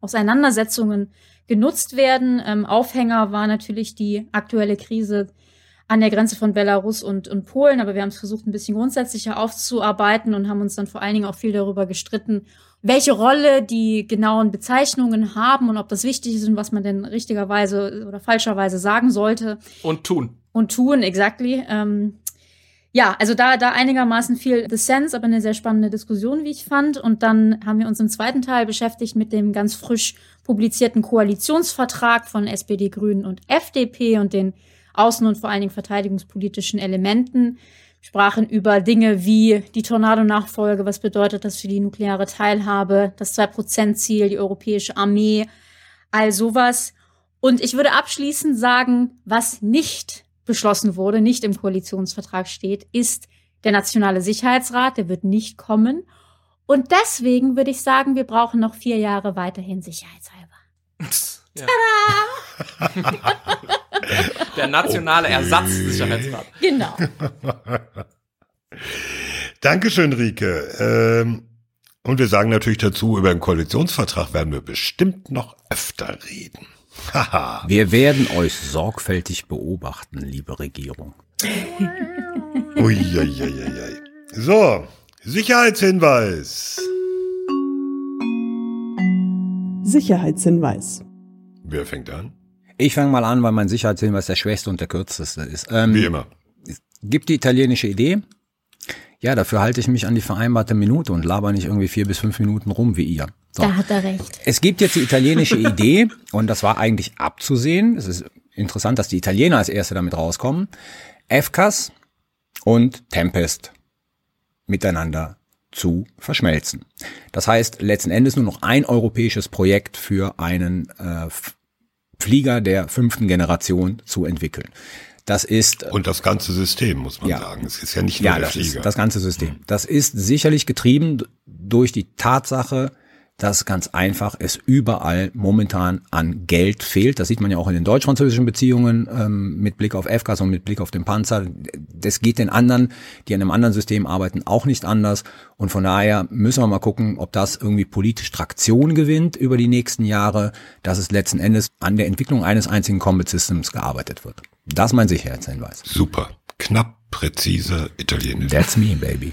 Auseinandersetzungen genutzt werden. Ähm, Aufhänger war natürlich die aktuelle Krise an der Grenze von Belarus und, und Polen, aber wir haben es versucht, ein bisschen grundsätzlicher aufzuarbeiten und haben uns dann vor allen Dingen auch viel darüber gestritten, welche Rolle die genauen Bezeichnungen haben und ob das wichtig ist und was man denn richtigerweise oder falscherweise sagen sollte. Und tun. Und tun, exactly. Ähm, ja, also da, da einigermaßen viel Dissens, aber eine sehr spannende Diskussion, wie ich fand. Und dann haben wir uns im zweiten Teil beschäftigt mit dem ganz frisch publizierten Koalitionsvertrag von SPD, Grünen und FDP und den außen- und vor allen Dingen verteidigungspolitischen Elementen. Sprachen über Dinge wie die Tornado-Nachfolge, was bedeutet das für die nukleare Teilhabe, das Zwei-Prozent-Ziel, die europäische Armee, all sowas. Und ich würde abschließend sagen, was nicht beschlossen wurde, nicht im Koalitionsvertrag steht, ist der Nationale Sicherheitsrat. Der wird nicht kommen. Und deswegen würde ich sagen, wir brauchen noch vier Jahre weiterhin sicherheitshalber. Ja. Der nationale Ersatzsicherheitsrat. Genau. Dankeschön, Rike. Ähm, und wir sagen natürlich dazu, über den Koalitionsvertrag werden wir bestimmt noch öfter reden. Wir werden euch sorgfältig beobachten, liebe Regierung. Uiuiuiui. So, Sicherheitshinweis. Sicherheitshinweis. Wer fängt an? Ich fange mal an, weil mein Sicherheitshinweis der schwächste und der kürzeste ist. Ähm, Wie immer. Gibt die italienische Idee. Ja, dafür halte ich mich an die vereinbarte Minute und laber nicht irgendwie vier bis fünf Minuten rum wie ihr. So. Da hat er recht. Es gibt jetzt die italienische Idee und das war eigentlich abzusehen. Es ist interessant, dass die Italiener als erste damit rauskommen. FCAS und Tempest miteinander zu verschmelzen. Das heißt, letzten Endes nur noch ein europäisches Projekt für einen äh, Flieger der fünften Generation zu entwickeln. Das ist und das ganze System muss man ja, sagen. Es ist ja nicht nur ja, der das Flieger. Ist das ganze System. Das ist sicherlich getrieben durch die Tatsache, dass ganz einfach es überall momentan an Geld fehlt. Das sieht man ja auch in den deutsch-französischen Beziehungen ähm, mit Blick auf FKs und mit Blick auf den Panzer. Das geht den anderen, die an einem anderen System arbeiten, auch nicht anders. Und von daher müssen wir mal gucken, ob das irgendwie politisch Traktion gewinnt über die nächsten Jahre, dass es letzten Endes an der Entwicklung eines einzigen Combat Systems gearbeitet wird. Das ist mein Sicherheitshinweis. Super. Knapp, präzise, italienisch. That's me, baby.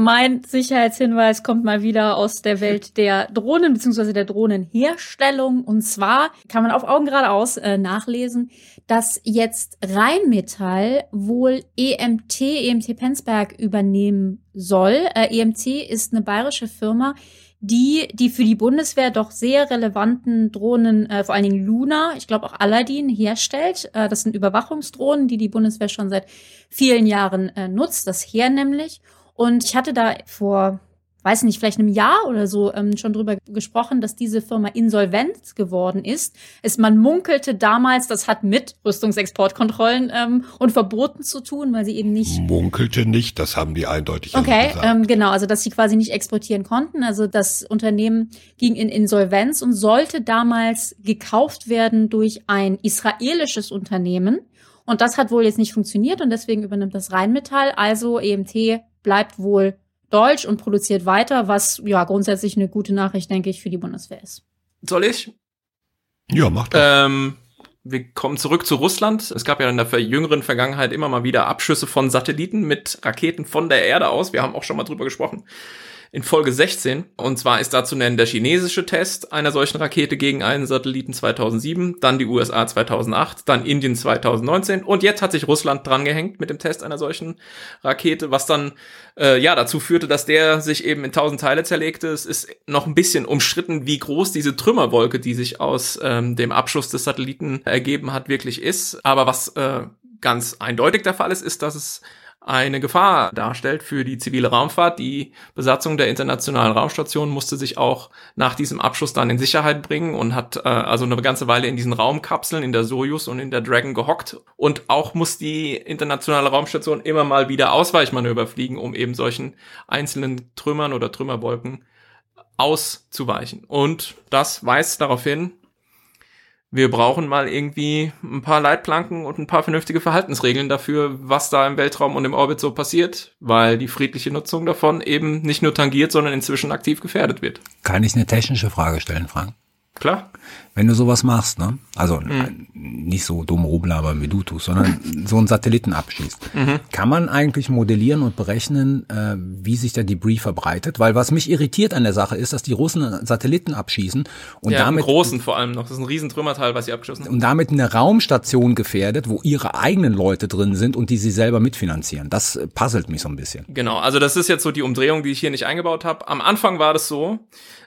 Mein Sicherheitshinweis kommt mal wieder aus der Welt der Drohnen bzw. der Drohnenherstellung. Und zwar kann man auf Augen geradeaus äh, nachlesen, dass jetzt Rheinmetall wohl EMT, EMT Penzberg übernehmen soll. Äh, EMT ist eine bayerische Firma, die die für die Bundeswehr doch sehr relevanten Drohnen, äh, vor allen Dingen Luna, ich glaube auch Aladdin, herstellt. Äh, das sind Überwachungsdrohnen, die die Bundeswehr schon seit vielen Jahren äh, nutzt, das Heer nämlich. Und ich hatte da vor, weiß nicht, vielleicht einem Jahr oder so ähm, schon drüber gesprochen, dass diese Firma insolvent geworden ist. Es man munkelte damals, das hat mit Rüstungsexportkontrollen ähm, und Verboten zu tun, weil sie eben nicht munkelte nicht, das haben die eindeutig okay, ähm, genau, also dass sie quasi nicht exportieren konnten. Also das Unternehmen ging in Insolvenz und sollte damals gekauft werden durch ein israelisches Unternehmen. Und das hat wohl jetzt nicht funktioniert und deswegen übernimmt das Rheinmetall, also EMT bleibt wohl deutsch und produziert weiter, was ja grundsätzlich eine gute Nachricht, denke ich, für die Bundeswehr ist. Soll ich? Ja, mach doch. Ähm, wir kommen zurück zu Russland. Es gab ja in der jüngeren Vergangenheit immer mal wieder Abschüsse von Satelliten mit Raketen von der Erde aus. Wir haben auch schon mal drüber gesprochen in Folge 16. Und zwar ist da zu nennen der chinesische Test einer solchen Rakete gegen einen Satelliten 2007, dann die USA 2008, dann Indien 2019 und jetzt hat sich Russland drangehängt mit dem Test einer solchen Rakete, was dann äh, ja dazu führte, dass der sich eben in tausend Teile zerlegte. Es ist noch ein bisschen umstritten, wie groß diese Trümmerwolke, die sich aus ähm, dem Abschuss des Satelliten ergeben hat, wirklich ist. Aber was äh, ganz eindeutig der Fall ist, ist, dass es eine Gefahr darstellt für die zivile Raumfahrt. Die Besatzung der internationalen Raumstation musste sich auch nach diesem Abschuss dann in Sicherheit bringen und hat äh, also eine ganze Weile in diesen Raumkapseln in der Soyuz und in der Dragon gehockt. Und auch muss die internationale Raumstation immer mal wieder Ausweichmanöver fliegen, um eben solchen einzelnen Trümmern oder Trümmerwolken auszuweichen. Und das weist darauf hin, wir brauchen mal irgendwie ein paar Leitplanken und ein paar vernünftige Verhaltensregeln dafür, was da im Weltraum und im Orbit so passiert, weil die friedliche Nutzung davon eben nicht nur tangiert, sondern inzwischen aktiv gefährdet wird. Kann ich eine technische Frage stellen, Frank? Klar wenn du sowas machst, ne? Also mhm. nicht so dumm rumlabern wie du tust, sondern so einen Satelliten abschießt. Mhm. Kann man eigentlich modellieren und berechnen, äh, wie sich der Debris verbreitet? Weil was mich irritiert an der Sache ist, dass die Russen Satelliten abschießen und ja, damit großen vor allem noch. Das ist ein Riesentrümmerteil, was sie abgeschossen haben. Und damit eine Raumstation gefährdet, wo ihre eigenen Leute drin sind und die sie selber mitfinanzieren. Das puzzelt mich so ein bisschen. Genau, also das ist jetzt so die Umdrehung, die ich hier nicht eingebaut habe. Am Anfang war das so,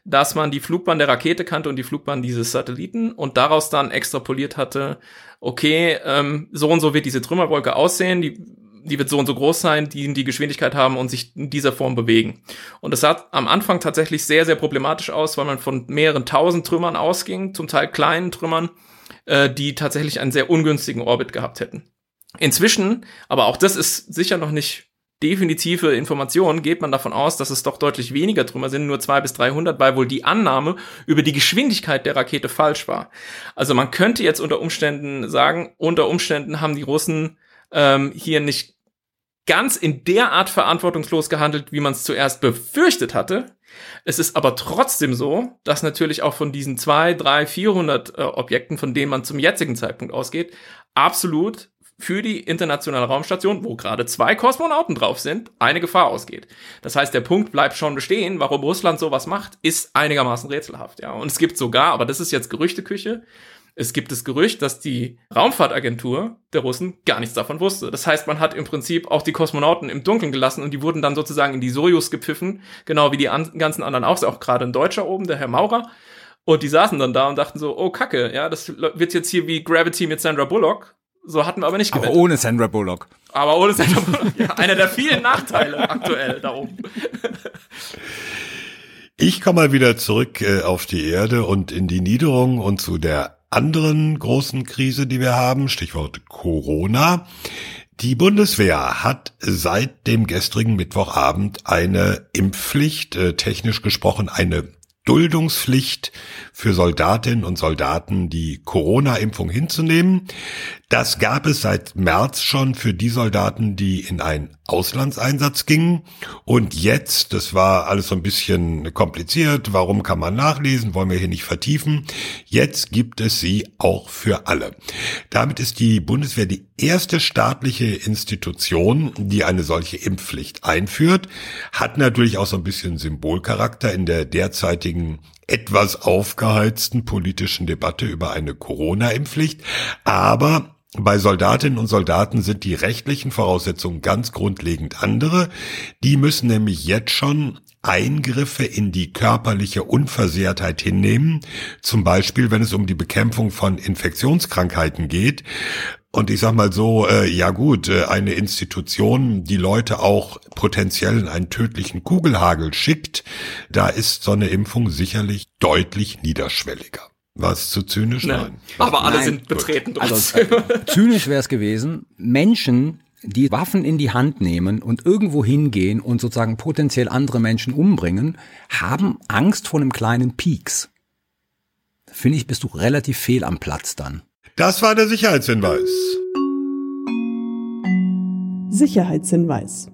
dass man die Flugbahn der Rakete kannte und die Flugbahn dieses Satelliten und daraus dann extrapoliert hatte, okay, ähm, so und so wird diese Trümmerwolke aussehen, die, die wird so und so groß sein, die die Geschwindigkeit haben und sich in dieser Form bewegen. Und das sah am Anfang tatsächlich sehr, sehr problematisch aus, weil man von mehreren tausend Trümmern ausging, zum Teil kleinen Trümmern, äh, die tatsächlich einen sehr ungünstigen Orbit gehabt hätten. Inzwischen, aber auch das ist sicher noch nicht definitive Informationen geht man davon aus, dass es doch deutlich weniger Trümmer sind, nur zwei bis 300, weil wohl die Annahme über die Geschwindigkeit der Rakete falsch war. Also man könnte jetzt unter Umständen sagen, unter Umständen haben die Russen ähm, hier nicht ganz in der Art verantwortungslos gehandelt, wie man es zuerst befürchtet hatte. Es ist aber trotzdem so, dass natürlich auch von diesen zwei, drei, 400 äh, Objekten, von denen man zum jetzigen Zeitpunkt ausgeht, absolut für die internationale Raumstation, wo gerade zwei Kosmonauten drauf sind, eine Gefahr ausgeht. Das heißt, der Punkt bleibt schon bestehen, warum Russland sowas macht, ist einigermaßen rätselhaft, ja. Und es gibt sogar, aber das ist jetzt Gerüchteküche, es gibt das Gerücht, dass die Raumfahrtagentur der Russen gar nichts davon wusste. Das heißt, man hat im Prinzip auch die Kosmonauten im Dunkeln gelassen und die wurden dann sozusagen in die Sojus gepfiffen, genau wie die an ganzen anderen auch, auch gerade ein Deutscher oben, der Herr Maurer. Und die saßen dann da und dachten so, oh Kacke, ja, das wird jetzt hier wie Gravity mit Sandra Bullock. So hatten wir aber nicht gewettet. Aber ohne Sandra Bullock. Aber ohne Sandra Bullock. Ja, einer der vielen Nachteile aktuell da oben. Ich komme mal wieder zurück äh, auf die Erde und in die Niederung und zu der anderen großen Krise, die wir haben, Stichwort Corona. Die Bundeswehr hat seit dem gestrigen Mittwochabend eine Impfpflicht, äh, technisch gesprochen eine Duldungspflicht für Soldatinnen und Soldaten, die Corona-Impfung hinzunehmen. Das gab es seit März schon für die Soldaten, die in einen Auslandseinsatz gingen. Und jetzt, das war alles so ein bisschen kompliziert, warum kann man nachlesen, wollen wir hier nicht vertiefen. Jetzt gibt es sie auch für alle. Damit ist die Bundeswehr die erste staatliche Institution, die eine solche Impfpflicht einführt. Hat natürlich auch so ein bisschen Symbolcharakter in der derzeitigen etwas aufgeheizten politischen Debatte über eine Corona-Impfpflicht. Aber bei Soldatinnen und Soldaten sind die rechtlichen Voraussetzungen ganz grundlegend andere. Die müssen nämlich jetzt schon Eingriffe in die körperliche Unversehrtheit hinnehmen, zum Beispiel wenn es um die Bekämpfung von Infektionskrankheiten geht. Und ich sag mal so, äh, ja gut, äh, eine Institution, die Leute auch potenziell in einen tödlichen Kugelhagel schickt, da ist so eine Impfung sicherlich deutlich niederschwelliger. Was zu zynisch? Nein. Nein. Aber alle Nein. sind betreten. Also, äh, zynisch wäre es gewesen, Menschen, die Waffen in die Hand nehmen und irgendwo hingehen und sozusagen potenziell andere Menschen umbringen, haben Angst vor einem kleinen Pieks. Finde ich, bist du relativ fehl am Platz dann. Das war der Sicherheitshinweis. Sicherheitshinweis.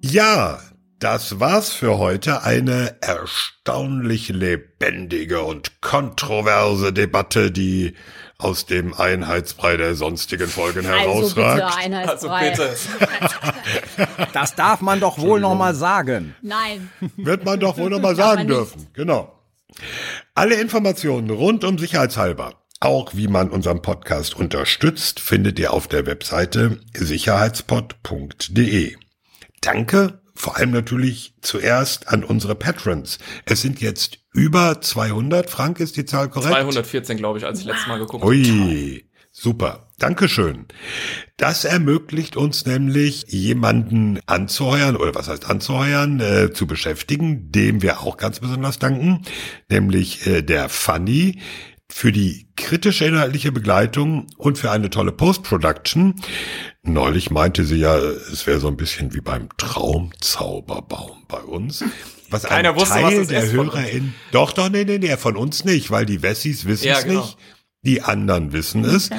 Ja, das war's für heute. Eine erstaunlich lebendige und kontroverse Debatte, die aus dem Einheitsbrei der sonstigen Folgen also herausragt. Also bitte. Also bitte. Das darf man doch wohl noch mal sagen. Nein. Wird man doch wohl noch mal sagen dürfen. Genau. Alle Informationen rund um Sicherheitshalber auch wie man unseren Podcast unterstützt, findet ihr auf der Webseite sicherheitspod.de. Danke vor allem natürlich zuerst an unsere Patrons. Es sind jetzt über 200. Frank, ist die Zahl korrekt? 214, glaube ich, als ich letztes Mal geguckt habe. Ui, super. Dankeschön. Das ermöglicht uns nämlich, jemanden anzuheuern, oder was heißt anzuheuern, äh, zu beschäftigen, dem wir auch ganz besonders danken, nämlich äh, der Fanny, für die kritische inhaltliche Begleitung und für eine tolle Post-Production. Neulich meinte sie ja, es wäre so ein bisschen wie beim Traumzauberbaum bei uns. Was Keiner ein wusste, Teil was der HörerInnen, doch, doch, nee, nee, nee, von uns nicht, weil die Wessis wissen es ja, genau. nicht, die anderen wissen es.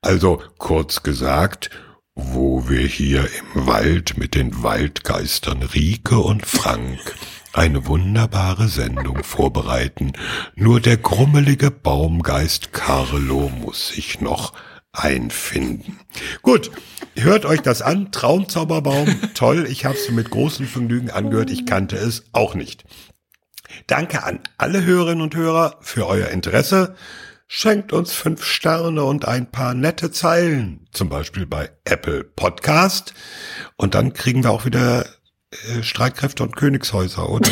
Also kurz gesagt, wo wir hier im Wald mit den Waldgeistern Rike und Frank eine wunderbare Sendung vorbereiten. Nur der grummelige Baumgeist Carlo muss sich noch einfinden. Gut, hört euch das an. Traumzauberbaum, toll. Ich habe es mit großem Vergnügen angehört. Ich kannte es auch nicht. Danke an alle Hörerinnen und Hörer für euer Interesse. Schenkt uns fünf Sterne und ein paar nette Zeilen, zum Beispiel bei Apple Podcast. Und dann kriegen wir auch wieder äh, Streitkräfte und Königshäuser, oder?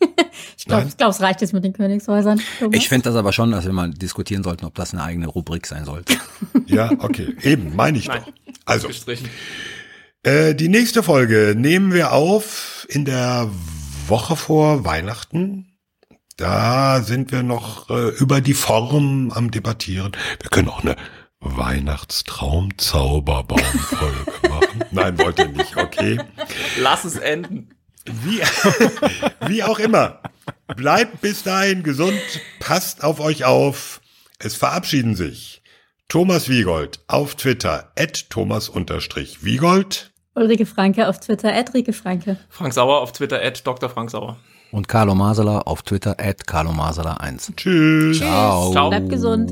ich glaube, glaub, es reicht jetzt mit den Königshäusern. Thomas. Ich finde das aber schon, dass wir mal diskutieren sollten, ob das eine eigene Rubrik sein sollte. ja, okay. Eben, meine ich Nein. doch. Also, äh, die nächste Folge nehmen wir auf in der Woche vor Weihnachten. Da sind wir noch äh, über die Form am Debattieren. Wir können auch eine Weihnachtstraum-Zauberbaum-Folge machen. Nein, wollt ihr nicht, okay. Lass es enden. Wie, wie auch immer. Bleibt bis dahin gesund, passt auf euch auf. Es verabschieden sich Thomas Wiegold auf Twitter, at Thomas-Wiegold. Ulrike Franke auf Twitter, at Rike Franke. Frank Sauer auf Twitter, at Dr. Frank Sauer. Und Carlo Masala auf Twitter, at Carlo Masala 1. Tschüss. Ciao. Ciao. Bleibt gesund.